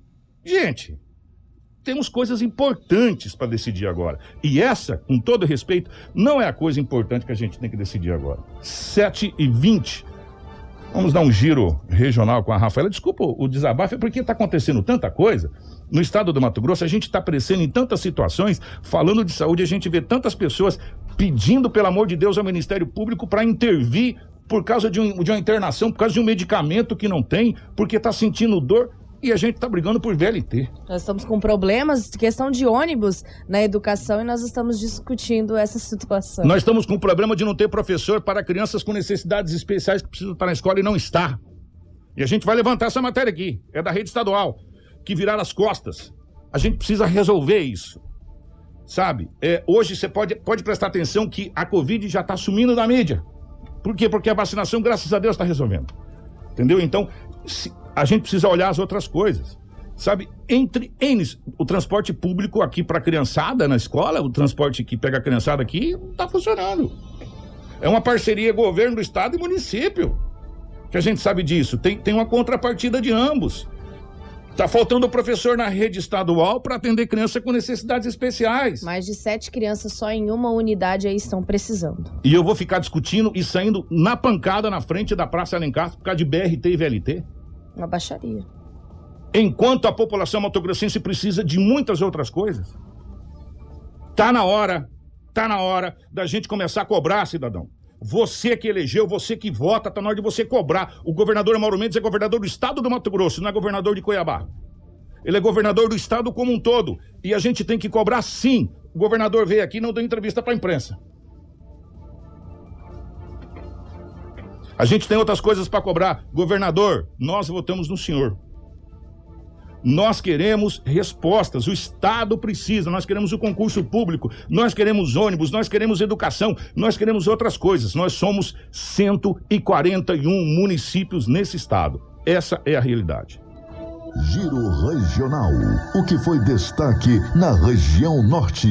gente, temos coisas importantes para decidir agora. E essa, com todo respeito, não é a coisa importante que a gente tem que decidir agora. 7 e 20 Vamos dar um giro regional com a Rafaela. Desculpa o desabafo, é porque está acontecendo tanta coisa. No estado do Mato Grosso, a gente está aparecendo em tantas situações, falando de saúde, a gente vê tantas pessoas pedindo, pelo amor de Deus, ao Ministério Público para intervir por causa de, um, de uma internação, por causa de um medicamento que não tem, porque está sentindo dor e a gente está brigando por VLT. Nós estamos com problemas, questão de ônibus na educação e nós estamos discutindo essa [LAUGHS] situação. Nós estamos com o problema de não ter professor para crianças com necessidades especiais que precisam estar na escola e não está. E a gente vai levantar essa matéria aqui, é da rede estadual, que virar as costas. A gente precisa resolver isso. Sabe? É, hoje você pode, pode prestar atenção que a Covid já está sumindo da mídia. Por quê? Porque a vacinação, graças a Deus, está resolvendo. Entendeu? Então, se, a gente precisa olhar as outras coisas. Sabe, entre eles, o transporte público aqui para a criançada na escola, o transporte que pega a criançada aqui, está funcionando. É uma parceria governo do estado e município. Que a gente sabe disso. Tem, tem uma contrapartida de ambos. Tá faltando professor na rede estadual para atender criança com necessidades especiais. Mais de sete crianças só em uma unidade aí estão precisando. E eu vou ficar discutindo e saindo na pancada na frente da Praça Alencar por causa de BRT e VLT? Uma baixaria. Enquanto a população motogrossense precisa de muitas outras coisas. Tá na hora, tá na hora da gente começar a cobrar, cidadão. Você que elegeu, você que vota, tá na hora de você cobrar. O governador Mauro Mendes é governador do estado do Mato Grosso, não é governador de Cuiabá. Ele é governador do estado como um todo. E a gente tem que cobrar sim. O governador veio aqui e não deu entrevista para a imprensa. A gente tem outras coisas para cobrar. Governador, nós votamos no senhor. Nós queremos respostas, o Estado precisa, nós queremos o concurso público, nós queremos ônibus, nós queremos educação, nós queremos outras coisas. Nós somos 141 municípios nesse estado. Essa é a realidade. Giro Regional. O que foi destaque na região norte?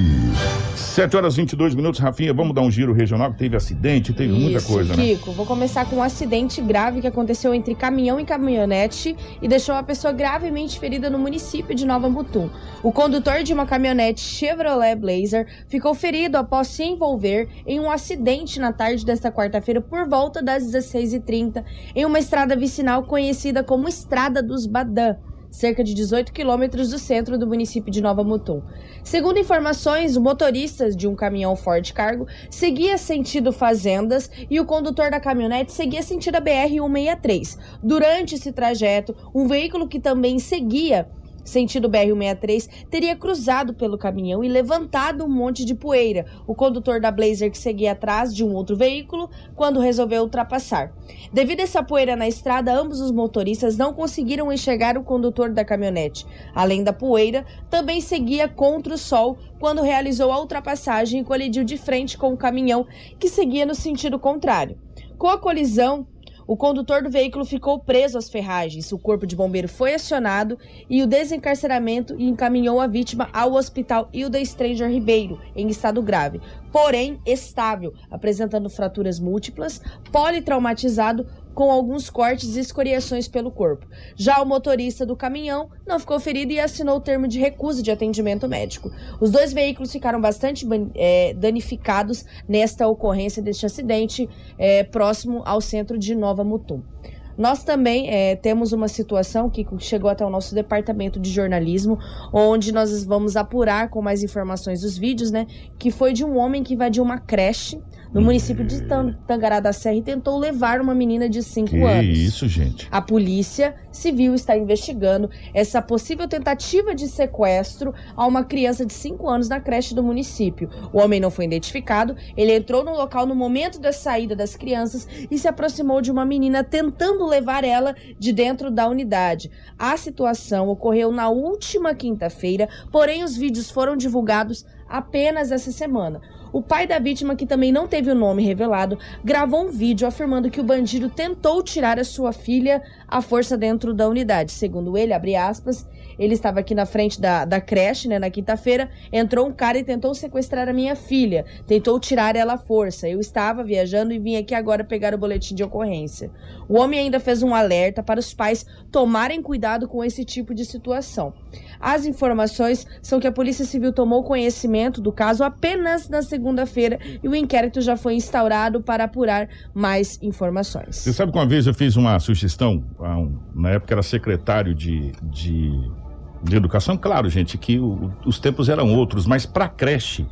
7 horas e 22 minutos, Rafinha. Vamos dar um giro regional que teve acidente, teve Isso, muita coisa, né? Kiko, vou começar com um acidente grave que aconteceu entre caminhão e caminhonete e deixou uma pessoa gravemente ferida no município de Nova Mutum. O condutor de uma caminhonete Chevrolet Blazer ficou ferido após se envolver em um acidente na tarde desta quarta-feira por volta das 16h30 em uma estrada vicinal conhecida como Estrada dos Badã cerca de 18 quilômetros do centro do município de Nova Mutum. Segundo informações, o motorista de um caminhão Ford Cargo seguia sentido Fazendas e o condutor da caminhonete seguia sentido a BR-163. Durante esse trajeto, um veículo que também seguia sentido BR-163, teria cruzado pelo caminhão e levantado um monte de poeira. O condutor da Blazer que seguia atrás de um outro veículo quando resolveu ultrapassar. Devido a essa poeira na estrada, ambos os motoristas não conseguiram enxergar o condutor da caminhonete. Além da poeira, também seguia contra o sol quando realizou a ultrapassagem e colidiu de frente com o caminhão que seguia no sentido contrário. Com a colisão, o condutor do veículo ficou preso às ferragens. O corpo de bombeiro foi acionado e o desencarceramento encaminhou a vítima ao hospital Hilda Stranger Ribeiro, em estado grave, porém estável, apresentando fraturas múltiplas, politraumatizado com alguns cortes e escoriações pelo corpo. Já o motorista do caminhão não ficou ferido e assinou o termo de recusa de atendimento médico. Os dois veículos ficaram bastante é, danificados nesta ocorrência deste acidente é, próximo ao centro de Nova Mutum. Nós também é, temos uma situação que chegou até o nosso departamento de jornalismo, onde nós vamos apurar com mais informações os vídeos, né? Que foi de um homem que invadiu uma creche no município de Tangará da Serra e tentou levar uma menina de 5 anos. isso, gente. A polícia civil está investigando essa possível tentativa de sequestro a uma criança de 5 anos na creche do município. O homem não foi identificado, ele entrou no local no momento da saída das crianças e se aproximou de uma menina tentando levar ela de dentro da unidade. A situação ocorreu na última quinta-feira, porém os vídeos foram divulgados apenas essa semana. O pai da vítima, que também não teve o nome revelado, gravou um vídeo afirmando que o bandido tentou tirar a sua filha à força dentro da unidade. Segundo ele, abre aspas, ele estava aqui na frente da, da creche, né, na quinta-feira, entrou um cara e tentou sequestrar a minha filha, tentou tirar ela à força. Eu estava viajando e vim aqui agora pegar o boletim de ocorrência. O homem ainda fez um alerta para os pais tomarem cuidado com esse tipo de situação. As informações são que a Polícia Civil tomou conhecimento do caso apenas na segunda-feira e o inquérito já foi instaurado para apurar mais informações. Você sabe que uma vez eu fiz uma sugestão, na época era secretário de, de, de educação, claro, gente, que o, os tempos eram outros, mas para creche,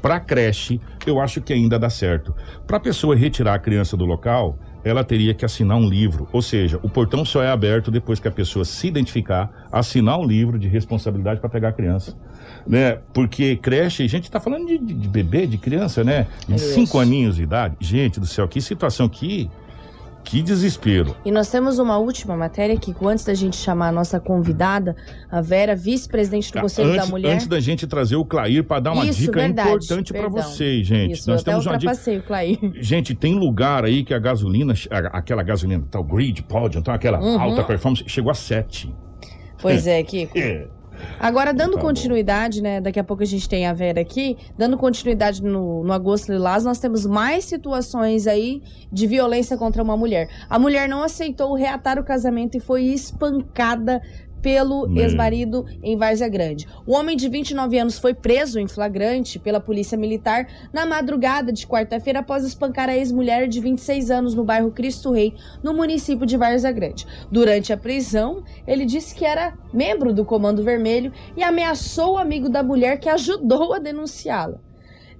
para creche, eu acho que ainda dá certo. Para a pessoa retirar a criança do local, ela teria que assinar um livro. Ou seja, o portão só é aberto depois que a pessoa se identificar, assinar um livro de responsabilidade para pegar a criança. Né? Porque creche, a gente está falando de, de, bebê, de criança, né? De cinco aninhos de idade. Gente do céu, que situação que Que desespero. E nós temos uma última matéria que, antes da gente chamar a nossa convidada, a Vera, vice-presidente do Conselho antes, da Mulher. Antes da gente trazer o Clair para dar uma Isso, dica verdade, importante para vocês, gente. Isso, Nós temos uma dica. o Clair. [LAUGHS] Gente, tem lugar aí que a gasolina, aquela gasolina, tal grid, pode, então aquela Uhum. alta performance, chegou a 7. Pois [LAUGHS] é, Kiko. É. Agora, dando Tá continuidade, né? Daqui a pouco a gente tem a Vera aqui. Dando continuidade no, no Agosto Lilás, nós temos mais situações aí de violência contra uma mulher. A mulher não aceitou reatar o casamento e foi espancada pelo Meu. ex-marido em Várzea Grande. O homem de 29 anos foi preso em flagrante pela polícia militar na madrugada de quarta-feira após espancar a ex-mulher de 26 anos no bairro Cristo Rei, no município de Várzea Grande. Durante a prisão, ele disse que era membro do Comando Vermelho e ameaçou o amigo da mulher que ajudou a denunciá-la.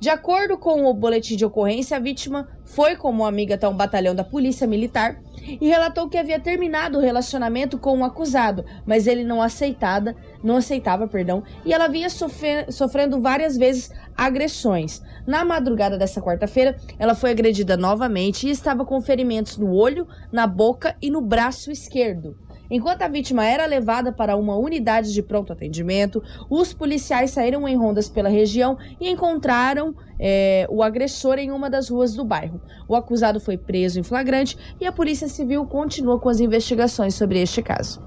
De acordo com o boletim de ocorrência, a vítima foi como amiga até um batalhão da Polícia Militar e relatou que havia terminado o relacionamento com o acusado, mas ele não aceitada, não aceitava, perdão, e ela vinha sofre- sofrendo várias vezes agressões. Na madrugada dessa quarta-feira, ela foi agredida novamente e estava com ferimentos no olho, na boca e no braço esquerdo. Enquanto a vítima era levada para uma unidade de pronto atendimento, os policiais saíram em rondas pela região e encontraram é, o agressor em uma das ruas do bairro. O acusado foi preso em flagrante e a Polícia Civil continua com as investigações sobre este caso.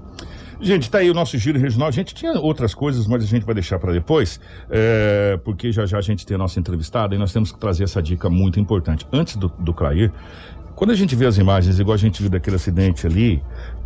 Gente, tá aí o nosso giro regional. A gente tinha outras coisas, mas a gente vai deixar para depois, é, porque já já a gente tem a nossa entrevistada e nós temos que trazer essa dica muito importante. Antes do, do Clair, quando a gente vê as imagens, igual a gente viu daquele acidente ali,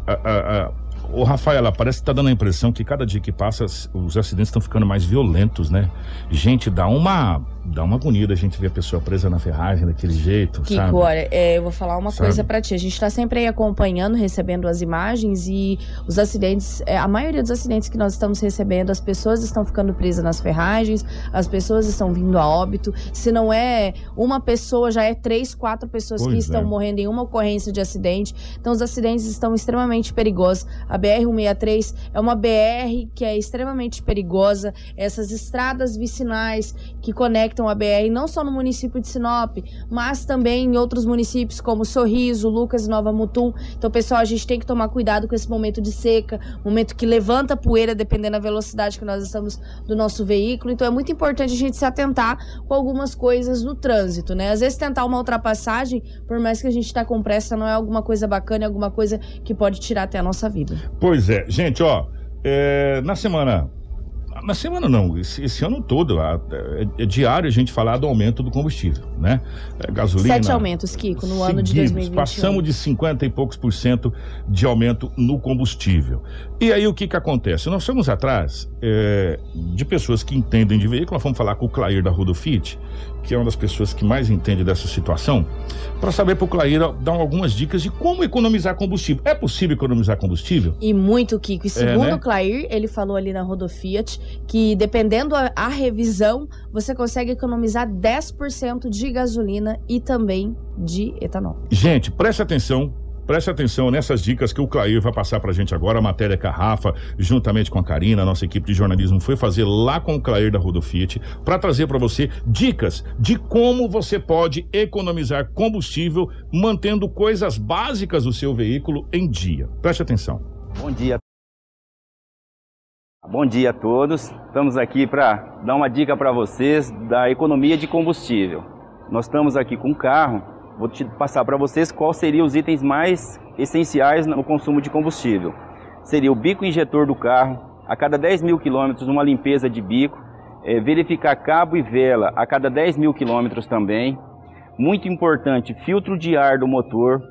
a, a, a, o Rafaela, parece que tá dando a impressão que cada dia que passa as- os acidentes estão ficando mais violentos, né? Gente, dá uma dá uma agonia a gente ver a pessoa presa na ferragem daquele jeito, Kiko, sabe? olha, é, eu vou falar uma Sabe? coisa pra ti. A gente tá sempre aí acompanhando, recebendo as imagens e os acidentes, é, a maioria dos acidentes que nós estamos recebendo, as pessoas estão ficando presas nas ferragens, as pessoas estão vindo a óbito. Se não é uma pessoa, já é três, quatro pessoas que Pois estão é. morrendo em uma ocorrência de acidente. Então, os acidentes estão extremamente perigosos. A BR-163 é uma BR que é extremamente perigosa. Essas estradas vicinais que conectam a BR, não só no município de Sinop, mas também em outros municípios como Sorriso, Lucas e Nova Mutum. Então, pessoal, a gente tem que tomar cuidado com esse momento de seca, momento que levanta poeira dependendo da velocidade que nós estamos do nosso veículo. Então, é muito importante a gente se atentar com algumas coisas no trânsito, né? Às vezes tentar uma ultrapassagem, por mais que a gente tá com pressa, não é alguma coisa bacana, é alguma coisa que pode tirar até a nossa vida. Pois é, gente, ó, é, na semana. Na semana não, esse, esse ano todo, a- é, é diário a gente falar do aumento do combustível, né? É, gasolina. Sete aumentos, Kiko, no ano de seguidos, 2021. Passamos de 50 e poucos por cento de aumento no combustível. E aí o que que acontece? Nós fomos atrás é, de pessoas que entendem de veículo, nós fomos falar com o Clair da Rodofit, que é uma das pessoas que mais entende dessa situação, para saber para o Clair dar algumas dicas de como economizar combustível. É possível economizar combustível? E muito, Kiko. E segundo né? o Clair, ele falou ali na Rodofiat que dependendo a, a revisão, você consegue economizar 10% de gasolina e também de etanol. Gente, preste atenção. Preste atenção nessas dicas que o Clair vai passar pra gente agora. A matéria que a Rafa, juntamente com a Karina, nossa equipe de jornalismo, foi fazer lá com o Clair da Rodofit para trazer para você dicas de como você pode economizar combustível mantendo coisas básicas do seu veículo em dia. Preste atenção. Bom dia. Bom dia a todos. Estamos aqui para dar uma dica para vocês da economia de combustível. Nós estamos aqui com um carro. Vou te passar para vocês quais seriam os itens mais essenciais no consumo de combustível. Seria o bico injetor do carro, a cada 10 mil quilômetros uma limpeza de bico, eh, verificar cabo e vela a cada 10 mil quilômetros também. Muito importante, filtro de ar do motor.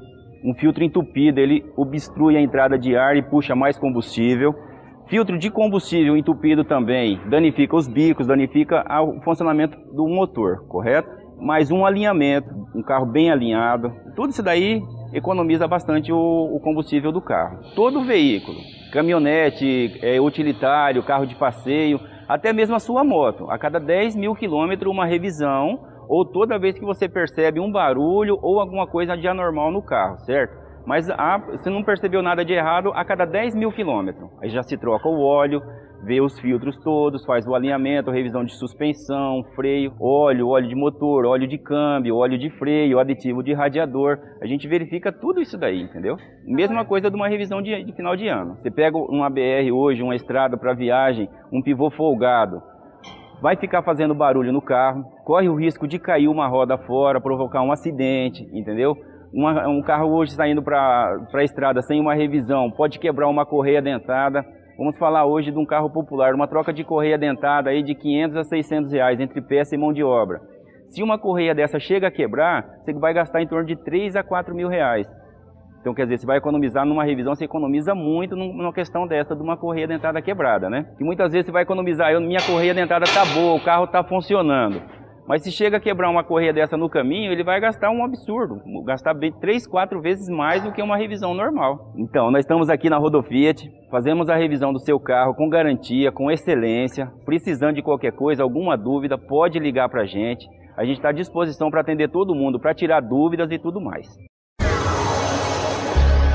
Um filtro entupido, ele obstrui a entrada de ar e puxa mais combustível. Filtro de combustível entupido também danifica os bicos, danifica o funcionamento do motor, correto? Mais um alinhamento, um carro bem alinhado. Tudo isso daí economiza bastante o, o combustível do carro. Todo veículo, caminhonete, é, utilitário, carro de passeio, até mesmo a sua moto. A cada 10 mil quilômetros, uma revisão, ou toda vez que você percebe um barulho ou alguma coisa de anormal no carro, certo? Mas ah, você não percebeu nada de errado a cada 10 mil quilômetros. Aí já se troca o óleo, vê os filtros todos, faz o alinhamento, revisão de suspensão, freio, óleo, óleo de motor, óleo de câmbio, óleo de freio, aditivo de radiador. A gente verifica tudo isso daí, entendeu? Mesma coisa de uma revisão de, de final de ano. Você pega uma BR hoje, uma estrada para viagem, um pivô folgado, vai ficar fazendo barulho no carro, corre o risco de cair uma roda fora, provocar um acidente, entendeu? Uma, um carro hoje saindo para a estrada sem uma revisão pode quebrar uma correia dentada. Vamos falar hoje de um carro popular, uma troca de correia dentada aí de 500 a 600 reais entre peça e mão de obra. Se uma correia dessa chega a quebrar, você vai gastar em torno de 3 a 4 mil reais. Então, quer dizer, você vai economizar numa revisão, você economiza muito numa questão dessa de uma correia dentada quebrada, né? E muitas vezes você vai economizar, eu, minha correia dentada tá boa, o carro tá funcionando. Mas se chega a quebrar uma correia dessa no caminho, ele vai gastar um absurdo, gastar três, quatro vezes mais do que uma revisão normal. Então, nós estamos aqui na Rodofiat, fazemos a revisão do seu carro com garantia, com excelência. Precisando de qualquer coisa, alguma dúvida, pode ligar para a gente. A gente está à disposição para atender todo mundo, para tirar dúvidas e tudo mais.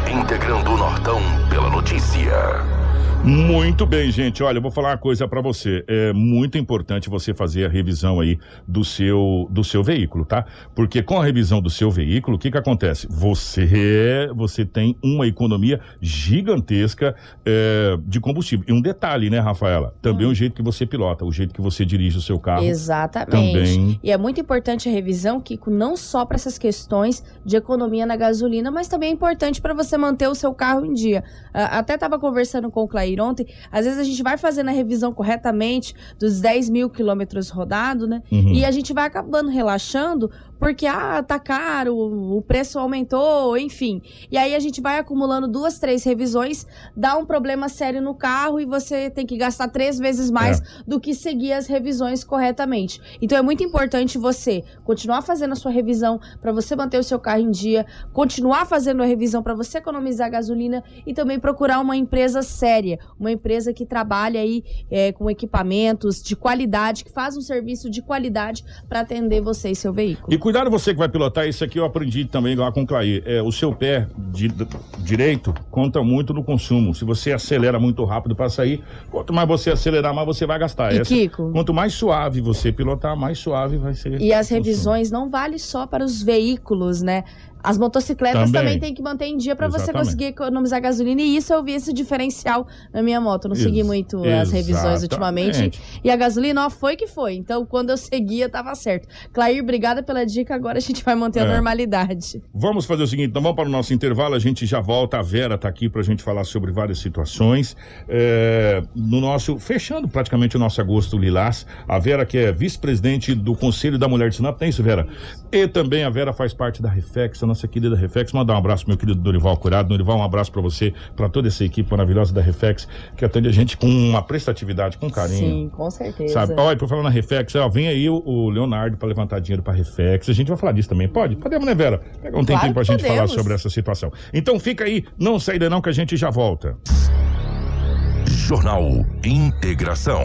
Integrando o Nortão pela notícia. Muito bem, gente. Olha, eu vou falar uma coisa para você. É muito importante você fazer a revisão aí do seu do seu veículo, tá? Porque com a revisão do seu veículo, o que que acontece? Você você tem uma economia gigantesca é, de combustível. E um detalhe, né, Rafaela? Também hum. o jeito que você pilota, o jeito que você dirige o seu carro. Exatamente. Também... E é muito importante a revisão, Kiko, não só para essas questões de economia na gasolina, mas também é importante para você manter o seu carro em dia. Até estava conversando com o Clair ontem, às vezes a gente vai fazendo a revisão corretamente dos 10 mil quilômetros rodados, né? Uhum. E a gente vai acabando relaxando porque, ah, tá caro, o preço aumentou, enfim. E aí a gente vai acumulando duas, três revisões, dá um problema sério no carro e você tem que gastar três vezes mais é. do que seguir as revisões corretamente. Então é muito importante você continuar fazendo a sua revisão para você manter o seu carro em dia, continuar fazendo a revisão para você economizar gasolina e também procurar uma empresa séria, uma empresa que trabalha aí é, com equipamentos de qualidade, que faz um serviço de qualidade para atender você e seu veículo. E cuidado você que vai pilotar, isso aqui eu aprendi também lá com o Clair. É, o seu pé de, de, direito conta muito no consumo. Se você acelera muito rápido para sair, quanto mais você acelerar, mais você vai gastar. E Essa, Kiko? Quanto mais suave você pilotar, mais suave vai ser. E as revisões não valem só para os veículos, né? As motocicletas também, também tem que manter em dia para você conseguir economizar gasolina. E isso eu vi esse diferencial na minha moto. Não segui muito as revisões ultimamente. E a gasolina, ó, foi que foi. Então, quando eu seguia, tava certo. Clair, obrigada pela dica. Agora a gente vai manter é. a normalidade. Vamos fazer o seguinte: então vamos para o nosso intervalo. A gente já volta. A Vera tá aqui para a gente falar sobre várias situações. É, no nosso, fechando praticamente o nosso agosto lilás. A Vera, que é vice-presidente do Conselho da Mulher de Sinop, tem isso, Vera? E também a Vera faz parte da Reflex, a nossa querida Reflex. Mandar um abraço, meu querido Dorival Curado. Dorival, um abraço para você, para toda essa equipe maravilhosa da Reflex, que atende a gente com uma prestatividade, com carinho. Sim, com certeza. Sabe? Olha, por falar na Reflex, ó, vem aí o, o Leonardo para levantar dinheiro para Reflex. A gente vai falar disso também. Pode? Podemos, né, Vera? Pega um claro tempinho pra gente podemos. falar sobre essa situação. Então fica aí, não sai daí não que a gente já volta. Jornal Integração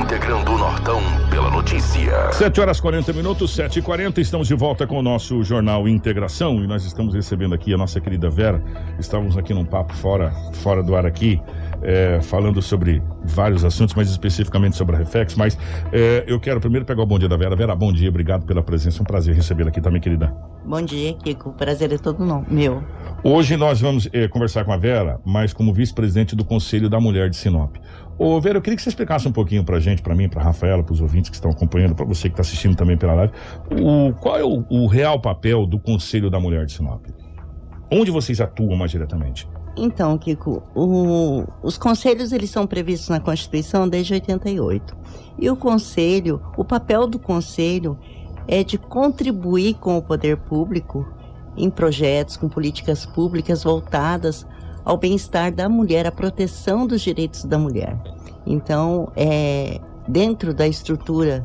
integrando o Nortão pela notícia. 7 horas 40 minutos, 7 e 40 estamos de volta com o nosso jornal Integração e nós estamos recebendo aqui a nossa querida Vera. Estávamos aqui num papo fora, fora do ar aqui, é, falando sobre vários assuntos, mas especificamente sobre a Reflex. Mas é, eu quero primeiro pegar o bom dia da Vera. Vera, bom dia, obrigado pela presença. É um prazer recebê-la aqui também, querida. Bom dia, Kiko. O prazer é todo meu. Hoje nós vamos é, conversar com a Vera, mas como vice-presidente do Conselho da Mulher de Sinop. Ô, Vera, eu queria que você explicasse um pouquinho pra gente, pra mim, pra Rafaela, pros ouvintes que estão acompanhando, pra você que está assistindo também pela live, o, qual é o, o, real papel do Conselho da Mulher de Sinop? Onde vocês atuam mais diretamente? Então, Kiko, o, os conselhos eles são previstos na Constituição desde 88. E o conselho, o papel do conselho é de contribuir com o poder público em projetos, com políticas públicas voltadas ao bem-estar da mulher, à proteção dos direitos da mulher. Então, é, dentro da estrutura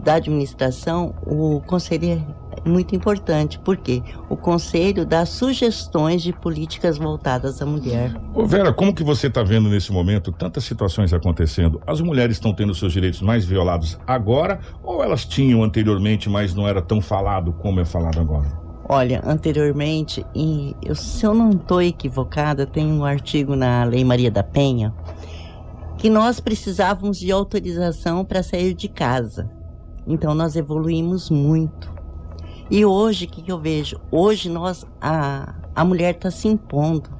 da administração, o conselho é muito importante, porque o conselho dá sugestões de políticas voltadas à mulher. Ô Vera, como que você está vendo nesse momento tantas situações acontecendo? As mulheres estão tendo seus direitos mais violados agora ou elas tinham anteriormente, mas não era tão falado como é falado agora? Olha, anteriormente, e eu, se eu não estou equivocada, tem um artigo na Lei Maria da Penha que nós precisávamos de autorização para sair de casa. Então nós evoluímos muito. E hoje, o que, que eu vejo? Hoje nós, a, a mulher está se impondo.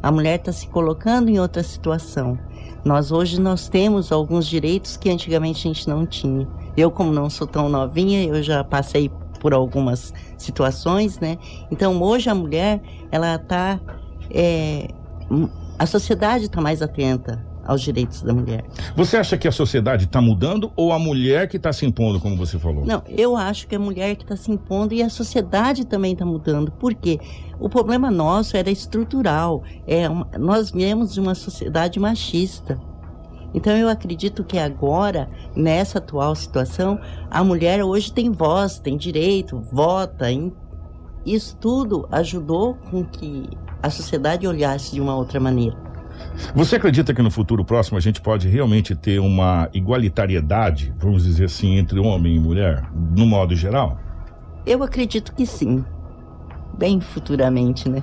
A mulher está se colocando em outra situação. Nós hoje nós temos alguns direitos que antigamente a gente não tinha. Eu, como não sou tão novinha, eu já passei por algumas situações, né? Então hoje a mulher ela está é, a sociedade está mais atenta aos direitos da mulher. Você acha que a sociedade está mudando ou a mulher que está se impondo, como você falou? Não, eu acho que é a mulher que está se impondo e a sociedade também está mudando. Por quê? O problema nosso era estrutural. É, nós viemos de uma sociedade machista. Então eu acredito que agora, nessa atual situação, a mulher hoje tem voz, tem direito, vota. Isso tudo ajudou com que a sociedade olhasse de uma outra maneira. Você acredita que no futuro próximo a gente pode realmente ter uma igualitariedade, vamos dizer assim, entre homem e mulher, no modo geral? Eu acredito que sim. Bem futuramente, né?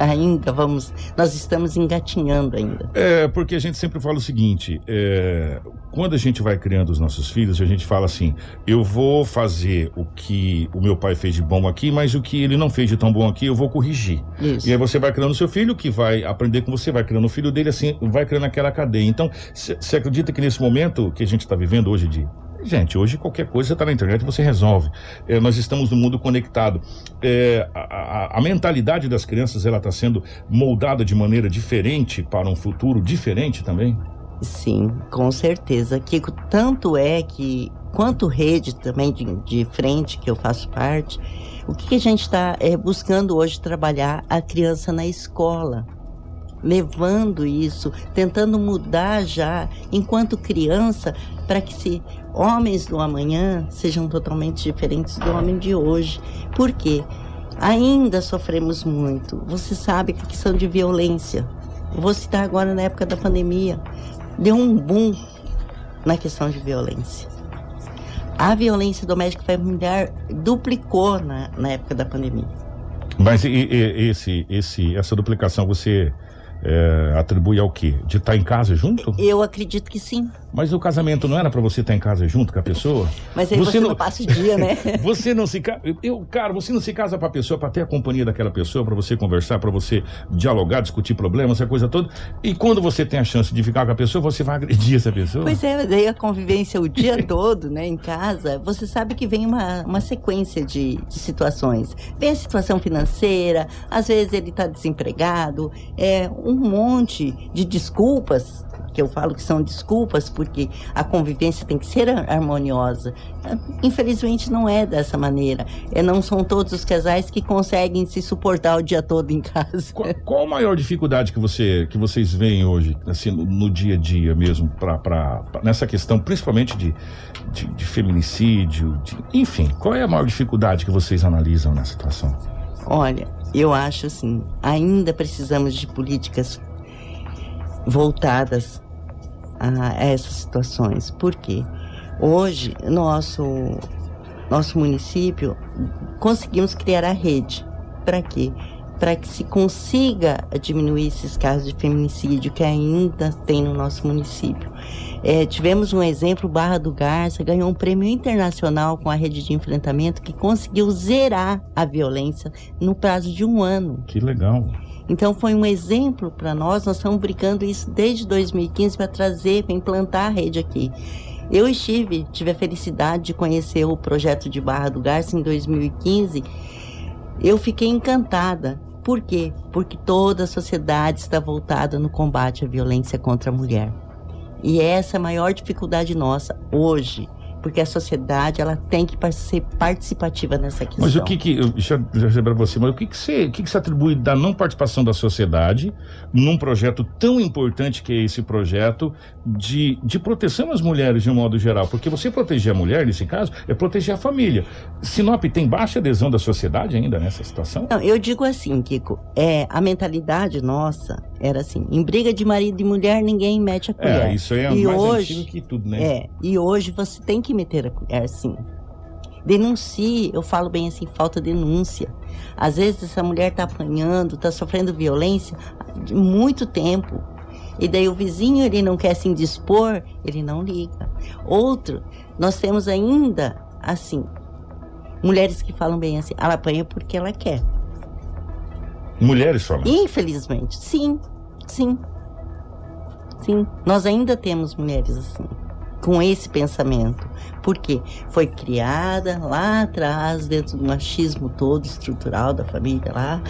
Ainda vamos, nós estamos engatinhando ainda. É, porque a gente sempre fala o seguinte, é, quando a gente vai criando os nossos filhos, a gente fala assim, eu vou fazer o que o meu pai fez de bom aqui, mas o que ele não fez de tão bom aqui, eu vou corrigir. Isso. E aí você vai criando seu filho, que vai aprender com você, vai criando o filho dele, assim, vai criando aquela cadeia. Então, você acredita que nesse momento que a gente está vivendo hoje de Gente, hoje qualquer coisa está na internet você resolve. É, nós estamos no mundo conectado. É, a, a, a, mentalidade das crianças ela está sendo moldada de maneira diferente para um futuro diferente também? Sim, com certeza. Kiko, tanto é que, quanto rede também de, de frente que eu faço parte, o que, que a gente está é, buscando hoje trabalhar a criança na escola levando isso, tentando mudar já enquanto criança para que se homens do amanhã sejam totalmente diferentes do homem de hoje. Por quê? Ainda sofremos muito. Você sabe que a questão de violência. vou citar agora na época da pandemia. Deu um boom na questão de violência. A violência doméstica familiar duplicou na, na época da pandemia. Mas e, e, esse, esse, essa duplicação você é, atribui ao quê? De estar tá em casa junto? Eu acredito que sim. Mas o casamento não era para você estar em casa junto com a pessoa? Mas aí você, você não... não passa o dia, né? [LAUGHS] você não se casa. Eu, cara, você não se casa para a pessoa para ter a companhia daquela pessoa, para você conversar, para você dialogar, discutir problemas, essa coisa toda. E quando você tem a chance de ficar com a pessoa, você vai agredir essa pessoa? Pois é, daí a convivência o dia [LAUGHS] todo, né, em casa, você sabe que vem uma, uma sequência de, de situações. Vem a situação financeira, às vezes ele está desempregado, é um monte de desculpas que eu falo que são desculpas porque a convivência tem que ser harmoniosa. Infelizmente não é dessa maneira. É, não são todos os casais que conseguem se suportar o dia todo em casa. Qual, qual a maior dificuldade que, você, que vocês veem hoje, assim, no, no dia a dia mesmo, pra, pra, pra, nessa questão, principalmente de, de, de feminicídio, de, enfim, qual é a maior dificuldade que vocês analisam nessa situação? Olha, eu acho assim, ainda precisamos de políticas voltadas a essas situações. Por quê? Hoje, nosso, nosso município, conseguimos criar a rede. Para quê? Para que se consiga diminuir esses casos de feminicídio que ainda tem no nosso município. É, tivemos um exemplo, Barra do Garça ganhou um prêmio internacional com a rede de enfrentamento que conseguiu zerar a violência no prazo de um ano. Que legal. Então foi um exemplo para nós, nós estamos brincando isso desde 2015 para trazer, para implantar a rede aqui. Eu estive, tive a felicidade de conhecer o projeto de Barra do Garça em 2015. Eu fiquei encantada. Por quê? Porque toda a sociedade está voltada no combate à violência contra a mulher. E essa é a maior dificuldade nossa hoje porque a sociedade ela tem que ser participativa nessa questão. Mas o que que, deixa eu dizer para você, mas o que que você, o que que você atribui da não participação da sociedade num projeto tão importante que é esse projeto de, de proteção às mulheres de um modo geral? Porque você proteger a mulher, nesse caso, é proteger a família. Sinop tem baixa adesão da sociedade ainda nessa situação? Não, eu digo assim, Kiko, é, a mentalidade nossa era assim, em briga de marido e mulher ninguém mete a colher. É, isso é e mais hoje, antigo que tudo, né? É, e hoje você tem que meter a colher, sim. Denuncie, eu falo bem assim, falta denúncia. Às vezes essa mulher está apanhando, está sofrendo violência de muito tempo. E daí o vizinho ele não quer se indispor, ele não liga. Outro, nós temos ainda assim, mulheres que falam bem assim, ela apanha porque ela quer. Mulheres falam. Infelizmente, sim, sim. Sim, nós ainda temos mulheres assim, com esse pensamento. Porque foi criada lá atrás, dentro do machismo todo estrutural da família lá.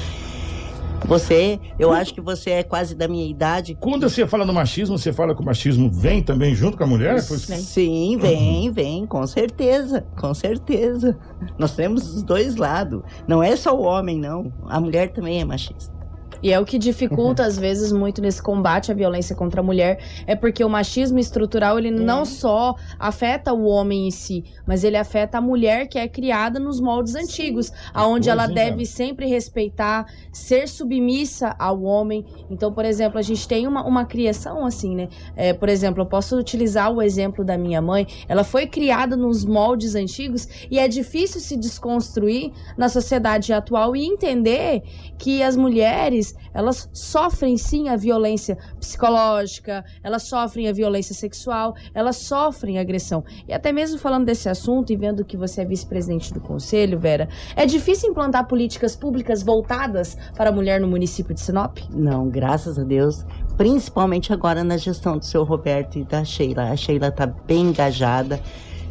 Você, eu acho que você é quase da minha idade. Quando você fala no machismo, você fala que o machismo vem também junto com a mulher? Pois- Sim, vem, vem, com certeza, com certeza. Nós temos os dois lados. Não é só o homem, não. A mulher também é machista. E é o que dificulta, [LAUGHS] às vezes, muito nesse combate à violência contra a mulher, é porque o machismo estrutural, ele não só afeta o homem em si, mas ele afeta a mulher que é criada nos moldes antigos, aonde ela deve sempre respeitar, ser submissa ao homem. Então, por exemplo, a gente tem uma, uma criação assim, né? É, por exemplo, eu posso utilizar o exemplo da minha mãe. Ela foi criada nos moldes antigos e é difícil se desconstruir na sociedade atual e entender que as mulheres, elas sofrem sim a violência psicológica, elas sofrem a violência sexual, elas sofrem agressão. E até mesmo falando desse assunto e vendo que você é vice-presidente do conselho, Vera, é difícil implantar políticas públicas voltadas para a mulher no município de Sinop? Não, graças a Deus. Principalmente agora na gestão do seu Roberto e da Sheila. A Sheila está bem engajada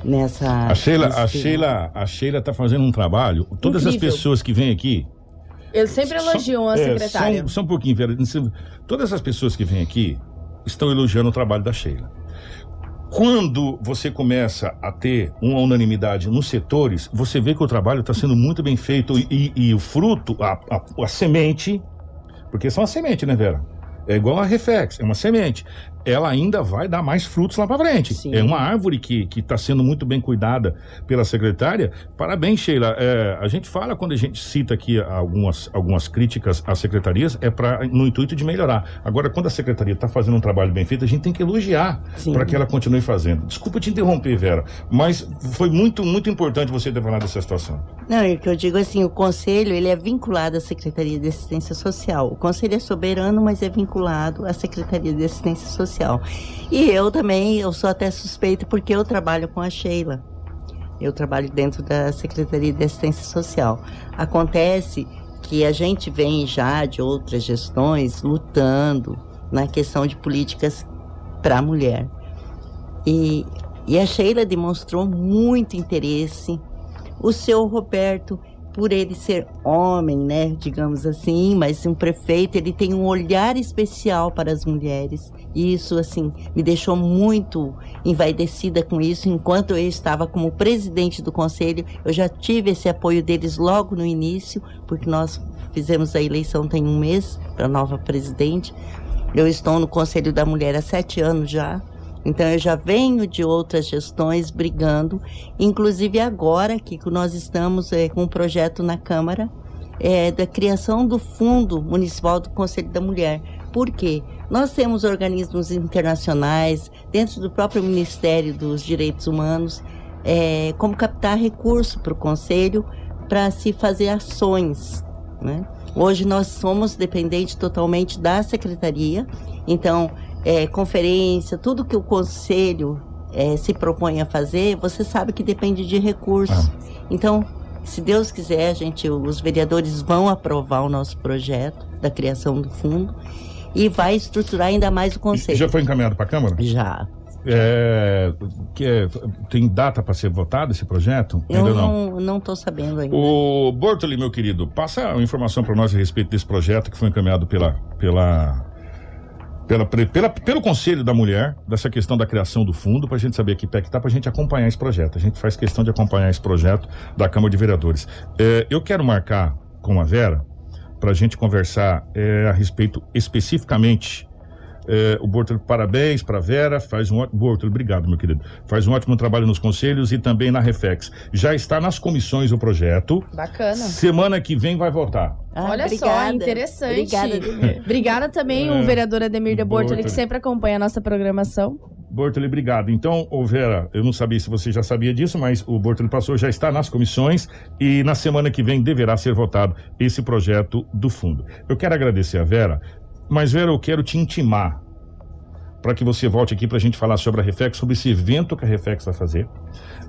nessa. A Sheila, a Sheila, a Sheila tá fazendo um trabalho. Todas as Incrível. pessoas que vêm aqui. Eles sempre elogiam a é, secretária. Só, só um pouquinho, Vera. Todas as pessoas que vêm aqui estão elogiando o trabalho da Sheila. Quando você começa a ter uma unanimidade nos setores, você vê que o trabalho está sendo muito bem feito e, e o fruto, a, a- a semente, porque são a semente, né, Vera? É igual a Reflex, é uma semente. Ela ainda vai dar mais frutos lá para frente. Sim. É uma árvore que está sendo muito bem cuidada pela secretária. Parabéns, Sheila. É, a gente fala quando a gente cita aqui algumas, algumas críticas às secretarias, é pra, no intuito de melhorar. Agora, quando a secretaria está fazendo um trabalho bem feito, a gente tem que elogiar para que ela continue fazendo. Desculpa te interromper, Vera, mas foi muito, muito importante você ter falado dessa situação. Não, é que eu digo assim, o conselho ele é vinculado à Secretaria de Assistência Social. O conselho é soberano, mas é vinculado à Secretaria de Assistência Social. E eu também, eu sou até suspeita porque eu trabalho com a Sheila. Eu trabalho dentro da Secretaria de Assistência Social. Acontece que a gente vem já de outras gestões lutando na questão de políticas para a mulher. E, e a Sheila demonstrou muito interesse o seu Roberto, por ele ser homem, né, digamos assim, mas um prefeito, ele tem um olhar especial para as mulheres. E isso, assim, me deixou muito envaidecida com isso. Enquanto eu estava como presidente do conselho, eu já tive esse apoio deles logo no início, porque nós fizemos a eleição tem um mês para nova presidente. Eu estou no Conselho da Mulher há sete anos já. Então eu já venho de outras gestões brigando, inclusive agora que nós estamos eh, com um projeto na Câmara eh, da criação do Fundo Municipal do Conselho da Mulher. Por quê? Nós temos organismos internacionais, dentro do próprio Ministério dos Direitos Humanos, eh, como captar recurso para o Conselho para se fazer ações. Né? Hoje nós somos dependentes totalmente da Secretaria, então é, conferência, tudo que o conselho é, se propõe a fazer, você sabe que depende de recursos. Então, se Deus quiser, a gente, os vereadores vão aprovar o nosso projeto da criação do fundo e vai estruturar ainda mais o conselho. Já foi encaminhado para a Câmara? Já. É, que é- tem data para ser votado esse projeto? Eu Ainda não. não, tô sabendo ainda. O Bortoli, meu querido, passa uma informação para nós a respeito desse projeto que foi encaminhado pela, pela, pela, pela- pelo Conselho da Mulher, dessa questão da criação do fundo, para a gente saber que pé que tá, para a gente acompanhar esse projeto. A gente faz questão de acompanhar esse projeto da Câmara de Vereadores. É, eu quero marcar com a Vera para a gente conversar é, a respeito especificamente. É, o Bortoli, parabéns para a Vera, faz um ótimo. Bortoli, obrigado, meu querido. Faz um ótimo trabalho nos conselhos e também na Reflex. Já está nas comissões o projeto. Bacana. Semana que vem vai votar. Ah, Olha só, obrigada. interessante. Obrigada, Ademir. [LAUGHS] Obrigada também É, o vereador Ademir de Bortoli, que sempre acompanha a nossa programação. Bortoli, obrigado. Então, ô Vera, eu não sabia se você já sabia disso, mas o Bortoli passou, já está nas comissões e na semana que vem deverá ser votado esse projeto do fundo. Eu quero agradecer a Vera, mas Vera, eu quero te intimar para que você volte aqui para a gente falar sobre a Reflex, sobre esse evento que a Reflex vai fazer.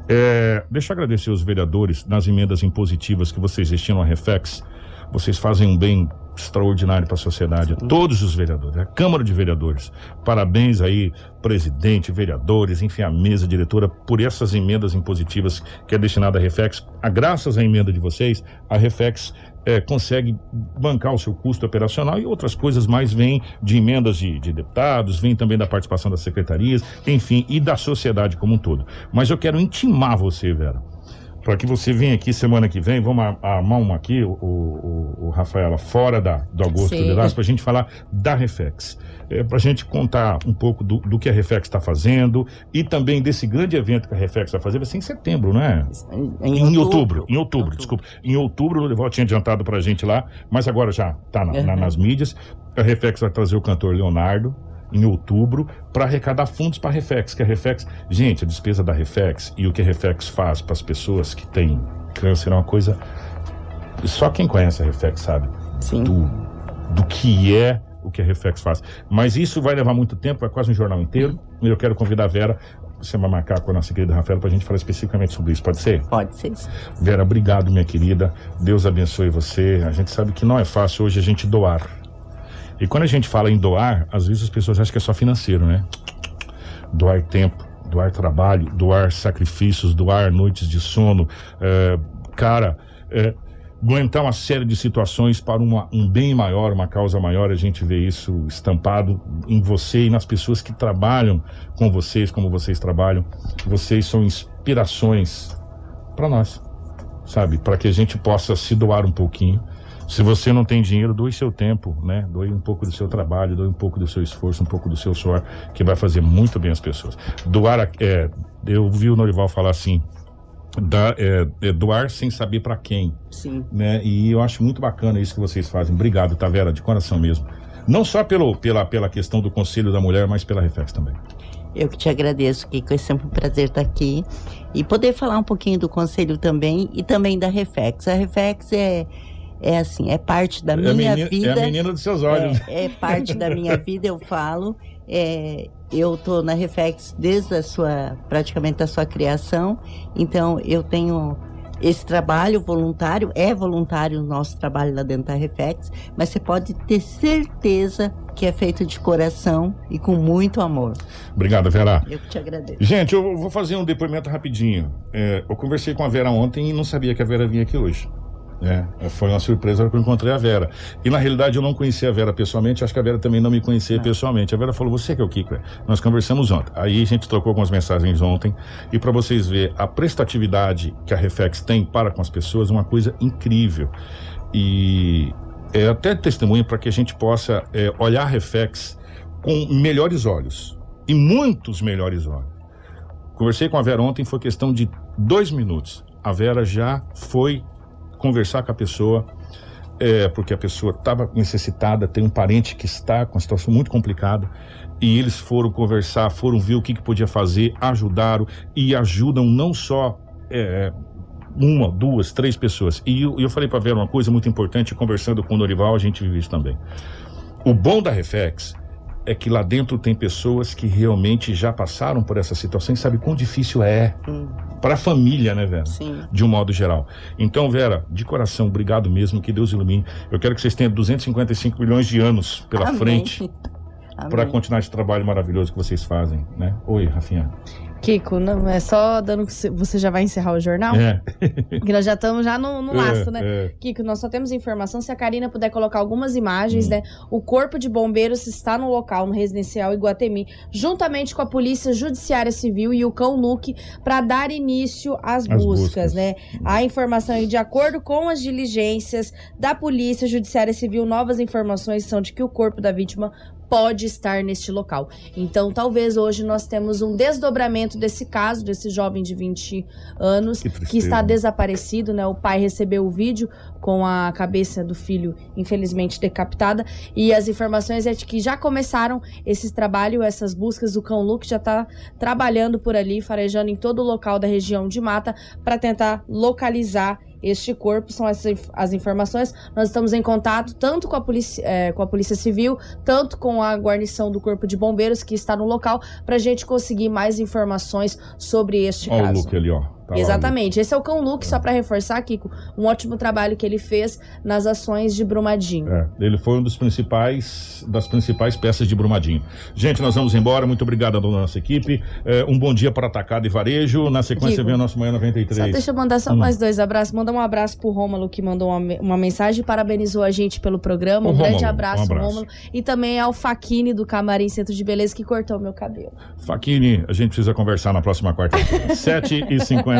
É, deixa eu agradecer os vereadores nas emendas impositivas que vocês destinam à Reflex. Vocês fazem um bem extraordinário para a sociedade, todos os vereadores, a Câmara de Vereadores. Parabéns aí, presidente, vereadores, enfim, a mesa diretora, por essas emendas impositivas que é destinada à Reflex. A, graças à emenda de vocês, a Reflex é, consegue bancar o seu custo operacional e outras coisas mais vêm de emendas de, de deputados, vem também da participação das secretarias, enfim, e da sociedade como um todo. Mas eu quero intimar você, Vera, para que você venha aqui semana que vem, vamos armar uma aqui, o, o, o Rafaela, fora da, do Agosto de para a gente falar da Reflex. É, para a gente contar um pouco do, do que a Reflex está fazendo e também desse grande evento que a Reflex vai fazer, vai ser em setembro, não é? Em, em, em outubro. outubro. Em outubro, desculpa. Em outubro, o Leval tinha adiantado para a gente lá, mas agora já está na, uhum. na, nas mídias. A Reflex vai trazer o cantor Leonardo, em outubro para arrecadar fundos para a Reflex, que a Reflex, gente, a despesa da Reflex e o que a Reflex faz para as pessoas que têm câncer é uma coisa só quem conhece a Reflex sabe Sim. Do, do que é o que a Reflex faz. Mas isso vai levar muito tempo, é quase um jornal inteiro. E eu quero convidar a Vera, você vai marcar com a nossa querida Rafaela para a gente falar especificamente sobre isso. Pode ser? Pode ser. Vera, obrigado, minha querida. Deus abençoe você. A gente sabe que não é fácil hoje a gente doar e quando a gente fala em doar, às vezes as pessoas acham que é só financeiro, né? Doar tempo, doar trabalho, doar sacrifícios, doar noites de sono. É, cara, é, aguentar uma série de situações para uma, um bem maior, uma causa maior, a gente vê isso estampado em você e nas pessoas que trabalham com vocês, como vocês trabalham. Vocês são inspirações para nós, sabe? Para que a gente possa se doar um pouquinho se você não tem dinheiro, doe seu tempo, né? Doe um pouco do seu trabalho, doe um pouco do seu esforço, um pouco do seu suor, que vai fazer muito bem as pessoas. Doar, é, eu vi o Norival falar assim, da, é, é, doar sem saber para quem. Sim. Né? E eu acho muito bacana isso que vocês fazem. Obrigado, Tavera, de coração mesmo. Não só pelo, pela, pela questão do Conselho da Mulher, mas pela Reflex também. Eu que te agradeço, Kiko. É sempre um prazer estar aqui. E poder falar um pouquinho do Conselho também e também da Reflex. A Reflex é é assim, é parte da é minha vida. É a menina dos seus olhos. É, é parte da minha [LAUGHS] vida, eu falo. É, eu estou na Reflex desde a sua, praticamente da sua criação, então eu tenho esse trabalho voluntário, é voluntário o nosso trabalho lá dentro da Reflex, mas você pode ter certeza que é feito de coração e com muito amor. Obrigado, Vera. Eu que te agradeço. Gente, eu vou fazer um depoimento rapidinho. É, eu conversei com a Vera ontem e não sabia que a Vera vinha aqui hoje. É, foi uma surpresa que eu encontrei a Vera. E na realidade eu não conhecia a Vera pessoalmente, acho que a Vera também não me conhecia não. pessoalmente. A Vera falou: Você que é o Kiko? Nós conversamos ontem. Aí a gente trocou algumas mensagens ontem. E para vocês verem a prestatividade que a Reflex tem para com as pessoas, uma coisa incrível. E é até testemunho para que a gente possa é, olhar a Reflex com melhores olhos e muitos melhores olhos. Conversei com a Vera ontem, foi questão de dois minutos. A Vera já foi conversar com a pessoa, é, porque a pessoa estava necessitada, tem um parente que está com uma situação muito complicada, e eles foram conversar, foram ver o que, que podia fazer, ajudaram, e ajudam não só é, uma, duas, três pessoas. E eu, eu falei para ver uma coisa muito importante, conversando com o Norival, a gente vive isso também. O bom da Reflex é que lá dentro tem pessoas que realmente já passaram por essa situação e sabe quão difícil é. Hum para a família, né, Vera? Sim. De um modo geral. Então, Vera, de coração, obrigado mesmo, que Deus ilumine. Eu quero que vocês tenham 255 milhões de anos pela Amém. frente [LAUGHS] para continuar esse trabalho maravilhoso que vocês fazem, né? Oi, Rafinha. Kiko, não é só dando que você já vai encerrar o jornal? É. [LAUGHS] que nós já estamos já no, no laço, é, né? É. Kiko, nós só temos informação se a Karina puder colocar algumas imagens, hum. né? O corpo de bombeiros está no local, no residencial Iguatemi, juntamente com a Polícia Judiciária Civil e o Cão Luke, para dar início às buscas, buscas, né? A informação é de acordo com as diligências da Polícia Judiciária Civil, novas informações são de que o corpo da vítima pode estar neste local. Então, talvez hoje nós temos um desdobramento desse caso, desse jovem de 20 anos que, que está desaparecido, né? O pai recebeu o vídeo com a cabeça do filho, infelizmente, decapitada. E as informações é de que já começaram esses trabalhos, essas buscas. O Cão Luke já está trabalhando por ali, farejando em todo o local da região de mata para tentar localizar este corpo. São essas as informações. Nós estamos em contato tanto com a, polícia, é, com a Polícia Civil, tanto com a guarnição do Corpo de Bombeiros que está no local, para a gente conseguir mais informações sobre este Olha caso. o Luke ali, ó. Tá Exatamente. Lá, Esse é o Cão Luke, é. só para reforçar, Kiko, um ótimo trabalho que ele fez nas ações de Brumadinho. É, ele foi um dos principais, das principais peças de Brumadinho. Gente, nós vamos embora. Muito obrigado à nossa equipe. É, um bom dia para Atacado e Varejo. Na sequência Kiko, vem o nosso Manhã 93. Só deixa eu mandar só hum. mais dois abraços. Manda um abraço pro Rômulo, que mandou uma, uma mensagem, parabenizou a gente pelo programa. Um o grande Rômulo, abraço, um abraço. Rômulo. E também ao Faquini do Camarim Centro de Beleza, que cortou meu cabelo. Faquini, a gente precisa conversar na próxima quarta-feira. [LAUGHS]